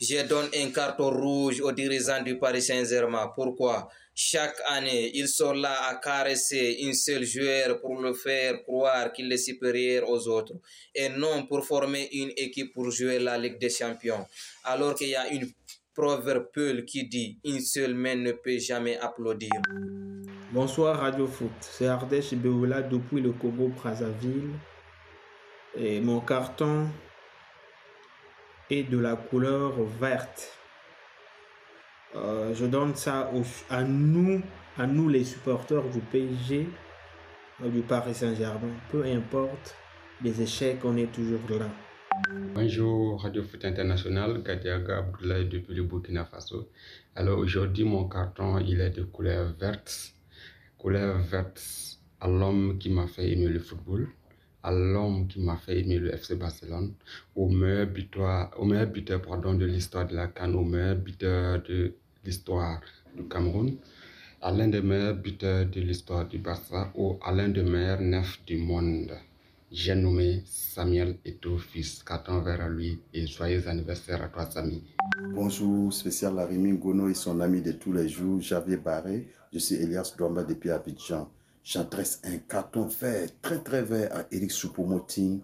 S11: Je donne un carton rouge aux dirigeants du Paris Saint-Germain. Pourquoi? Chaque année, ils sont là à caresser une seule joueur pour le faire croire qu'il est supérieur aux autres et non pour former une équipe pour jouer la Ligue des Champions. Alors qu'il y a une proverbe qui dit une seule main ne peut jamais applaudir.
S12: Bonsoir Radio Foot, c'est Ardèche Beoula depuis le Congo Brazzaville. Et mon carton est de la couleur verte. Euh, je donne ça à nous, à nous les supporters du PSG, euh, du Paris Saint-Germain. Peu importe les échecs, on est toujours là.
S13: Bonjour Radio Foot International, Gadiaga Abdoulaye depuis le Burkina Faso. Alors aujourd'hui mon carton il est de couleur verte, couleur verte à l'homme qui m'a fait aimer le football, à l'homme qui m'a fait aimer le FC Barcelone, au meilleur buteur, au meilleur buteur pardon, de l'histoire de la Cannes, au meilleur buteur de l'histoire du Cameroun, à l'un des meilleurs buteurs de l'histoire du Barça ou à l'un des meilleurs neufs du monde. J'ai nommé Samuel Eto, fils. Carton vers à lui et joyeux anniversaire à toi, Samy.
S14: Bonjour, spécial Rémi Gono et son ami de tous les jours, Javier Barré. Je suis Elias Domba depuis Abidjan j'adresse un carton vert, très très vert à Eric Choupo-Moting,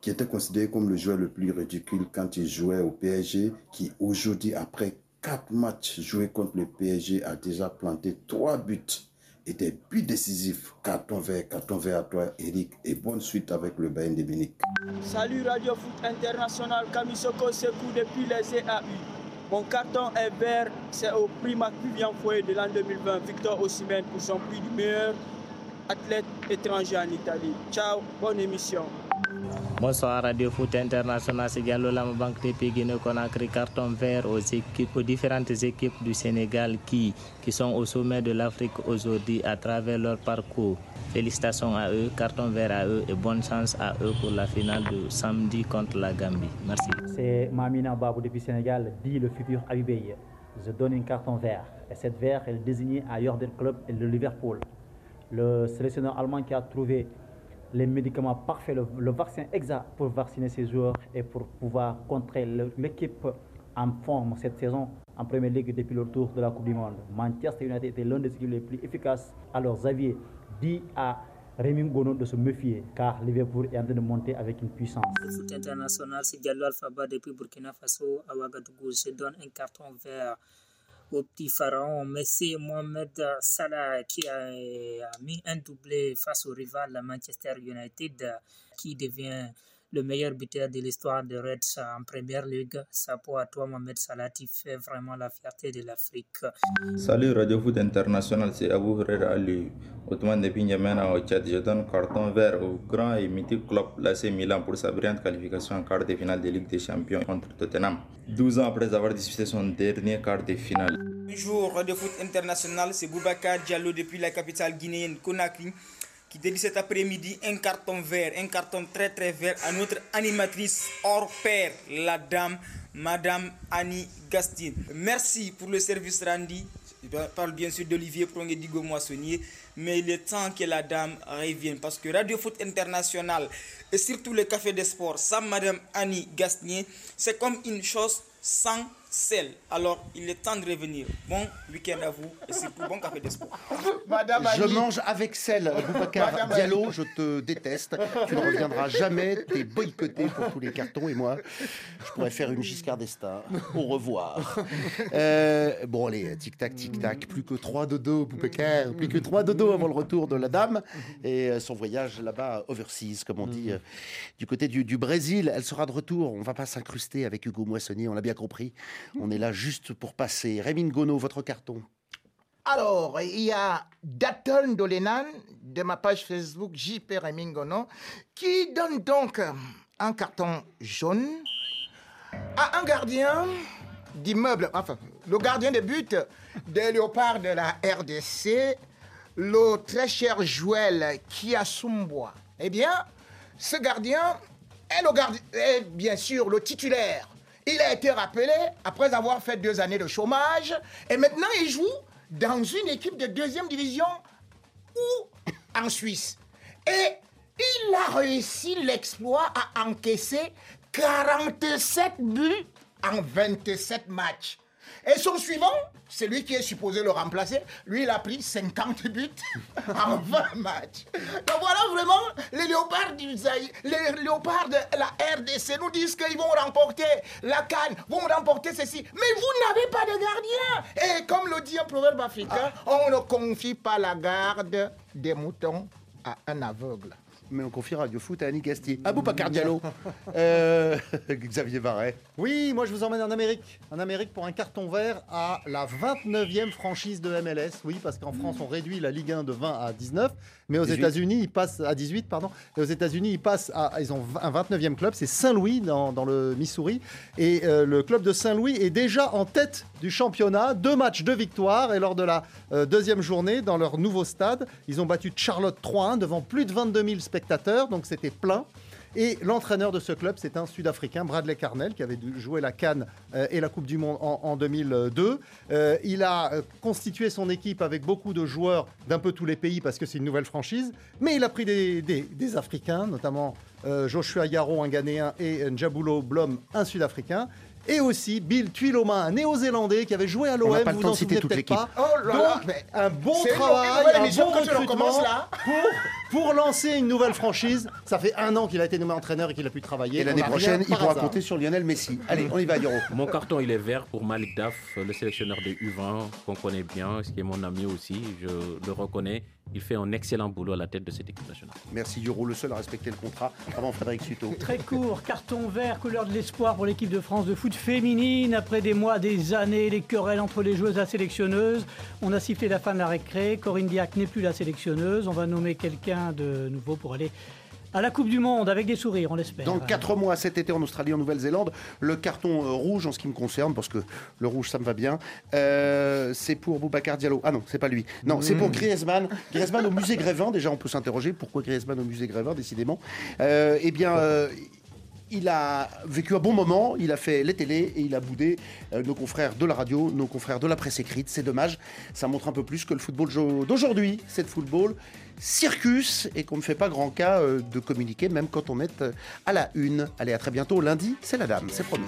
S14: qui était considéré comme le joueur le plus ridicule quand il jouait au PSG, qui aujourd'hui, après quatre matchs joués contre le PSG, a déjà planté trois buts et des buts décisifs. Carton vert, carton vert à toi, Eric, et bonne suite avec le Bayern de Munich.
S15: Salut Radio Foot International, Kamisoko Sekou depuis les CAU. Mon carton est vert, c'est au prix Vivian Foyer de l'an 2020, Victor Osimhen pour son prix du meilleur athlète étranger en Italie. Ciao, bonne émission.
S16: Bonsoir Radio Foot International, c'est Diallo Banque de Guinée Conakry, carton vert aux équipes, aux différentes équipes du Sénégal qui, qui sont au sommet de l'Afrique aujourd'hui à travers leur parcours. Félicitations à eux, carton vert à eux et bonne chance à eux pour la finale de samedi contre la Gambie. Merci.
S17: C'est Mamina Babou depuis Sénégal, dit le futur Abibeye. Je donne un carton vert. Et cette vert est désignée à Jordan Club et le Liverpool le sélectionneur allemand qui a trouvé les médicaments parfaits, le, vaccin exact pour vacciner ses joueurs et pour pouvoir contrer l'équipe en forme cette saison en Première Ligue depuis le retour de la Coupe du Monde. Manchester United était l'un des équipes les plus efficaces. Alors Xavier dit à Rémi Gono de se méfier car Liverpool est en train de monter avec une puissance.
S18: Le foot international, c'est Diallo Alphaba depuis Burkina Faso à Ouagadougou. Je donne un carton vert au petit pharaon. Messi Mohamed Salah qui a, mis un doublé face au rival Manchester United qui devient le meilleur buteur de l'histoire de Reds en première ligue. Sapo à toi, Mohamed Salah, tu fais vraiment la fierté de l'Afrique.
S10: Salut Radio Foot International, c'est Abou Herrera Ali. Ottoman depuis N'Djamena au Tchad, je donne carton vert au grand et mythique club l'AC Milan pour sa brillante qualification en quart de finale de Ligue des Champions contre Tottenham. 12 ans après avoir disputé son dernier quart de finale.
S19: Bonjour Radio Foot International, c'est Boubacar Diallo depuis la capitale guinéenne Conakry qui dédie cet après-midi un carton vert, un carton très très vert à notre animatrice hors pair, la dame Madame Annie Gastine. Merci pour le service rendu. Je parle bien sûr d'Olivier Prongedigo Moissonnier, mais il est temps que la dame revienne parce que Radio Foot International et surtout le Café des Sports, ça Madame Annie Gastinier, c'est comme une chose sans sel. Alors, il est temps de revenir. Bon week-end à vous et surtout bon café des sports.
S3: Madame je mange avec sel, Boubacar Diallo, je te déteste. Tu ne reviendras jamais, t'es boycotté pour tous les cartons et moi, je pourrais faire une Giscard d'Estaing. Au revoir. Euh, bon, allez, tic-tac, tic-tac, plus que trois dodo, Boubacar, plus que trois dodo avant le retour de la dame et euh, son voyage là-bas, overseas, comme on dit, euh, du côté du, du, Brésil. Elle sera de retour, on va pas s'incruster avec Hugo Moissonnier, on l'a bien compris. On est là juste pour passer. Rémine Gono, votre carton.
S5: Alors, il y a Daton Dolenan de ma page Facebook JP Rémine Gono qui donne donc un carton jaune à un gardien d'immeuble, enfin, le gardien de but des léopards de la RDC, le très cher Joël Kiasumbois. Eh bien, ce gardien est, gardien, est bien sûr le titulaire il a été rappelé après avoir fait deux années de chômage et maintenant il joue dans une équipe de deuxième division ou en Suisse. Et il a réussi l'exploit à encaisser 47 buts en 27 matchs. Et son suivant, c'est lui qui est supposé le remplacer. Lui, il a pris 50 buts en 20 matchs. Donc voilà vraiment les léopards du les léopards de la RDC nous disent qu'ils vont remporter la canne, vont remporter ceci. Mais vous n'avez pas de gardien. Et comme le dit un proverbe africain, on ne confie pas la garde des moutons à un aveugle
S3: mais on confie Radio Foot à Annie Gastier. Abou Bakar Diallo. euh, Xavier Barret.
S4: Oui, moi je vous emmène en Amérique. En Amérique pour un carton vert à la 29e franchise de MLS. Oui, parce qu'en France on réduit la Ligue 1 de 20 à 19. Mais aux États-Unis, ils passent à 18, pardon. Et aux États-Unis, ils passent à, ils ont un 29e club, c'est Saint-Louis dans, dans, le Missouri. Et euh, le club de Saint-Louis est déjà en tête du championnat, deux matchs, deux victoires. Et lors de la euh, deuxième journée, dans leur nouveau stade, ils ont battu Charlotte 3-1 devant plus de 22 000 spectateurs, donc c'était plein. Et l'entraîneur de ce club, c'est un Sud-Africain, Bradley Carnell, qui avait joué la Cannes euh, et la Coupe du Monde en, en 2002. Euh, il a euh, constitué son équipe avec beaucoup de joueurs d'un peu tous les pays parce que c'est une nouvelle franchise. Mais il a pris des, Africains, notamment Joshua Yaro, un Ghanéen, et Njabulo Blom, un Sud-Africain et aussi Bill Tuiloma, un néo-zélandais qui avait joué à l'OM, vous vous en souvenez peut-être pas.
S5: Oh là là,
S4: Donc, un bon travail, un bon recrutement pour, pour lancer une nouvelle franchise. Ça fait un an qu'il a été nommé entraîneur et qu'il a pu travailler.
S3: Et l'année prochaine, il pourra compter sur Lionel Messi. Allez, on y va, Yoro.
S6: Mon carton, il est vert pour Malik Daf, le sélectionneur des U20, qu'on connaît bien, ce qui est mon ami aussi, je le reconnais. Il fait un excellent boulot à la tête de cette équipe nationale.
S3: Merci Yoro, le seul à respecter le contrat avant Frédéric Suto.
S7: Très court, carton vert, couleur de l'espoir pour l'équipe de France de foot féminine. Après des mois, des années, les querelles entre les joueuses et la sélectionneuse, on a sifflé la fin de la récré. Corinne Diac n'est plus la sélectionneuse. On va nommer quelqu'un de nouveau pour aller à la Coupe du Monde avec des sourires, on l'espère.
S3: Dans 4 mois cet été en Australie, en Nouvelle-Zélande, le carton euh, rouge en ce qui me concerne, parce que le rouge ça me va bien, euh, c'est pour Boubacar Diallo. Ah non, c'est pas lui. Non, c'est pour Griezmann. Griezmann au musée Grévin. Déjà, on peut s'interroger pourquoi Griezmann au musée Grévin, décidément. Euh, eh bien. Il a vécu un bon moment, il a fait les télés et il a boudé euh, nos confrères de la radio, nos confrères de la presse écrite. C'est dommage, ça montre un peu plus que le football d'aujourd'hui, c'est le football circus et qu'on ne fait pas grand cas euh, de communiquer, même quand on est euh, à la une. Allez, à très bientôt. Lundi, c'est la dame, c'est promis.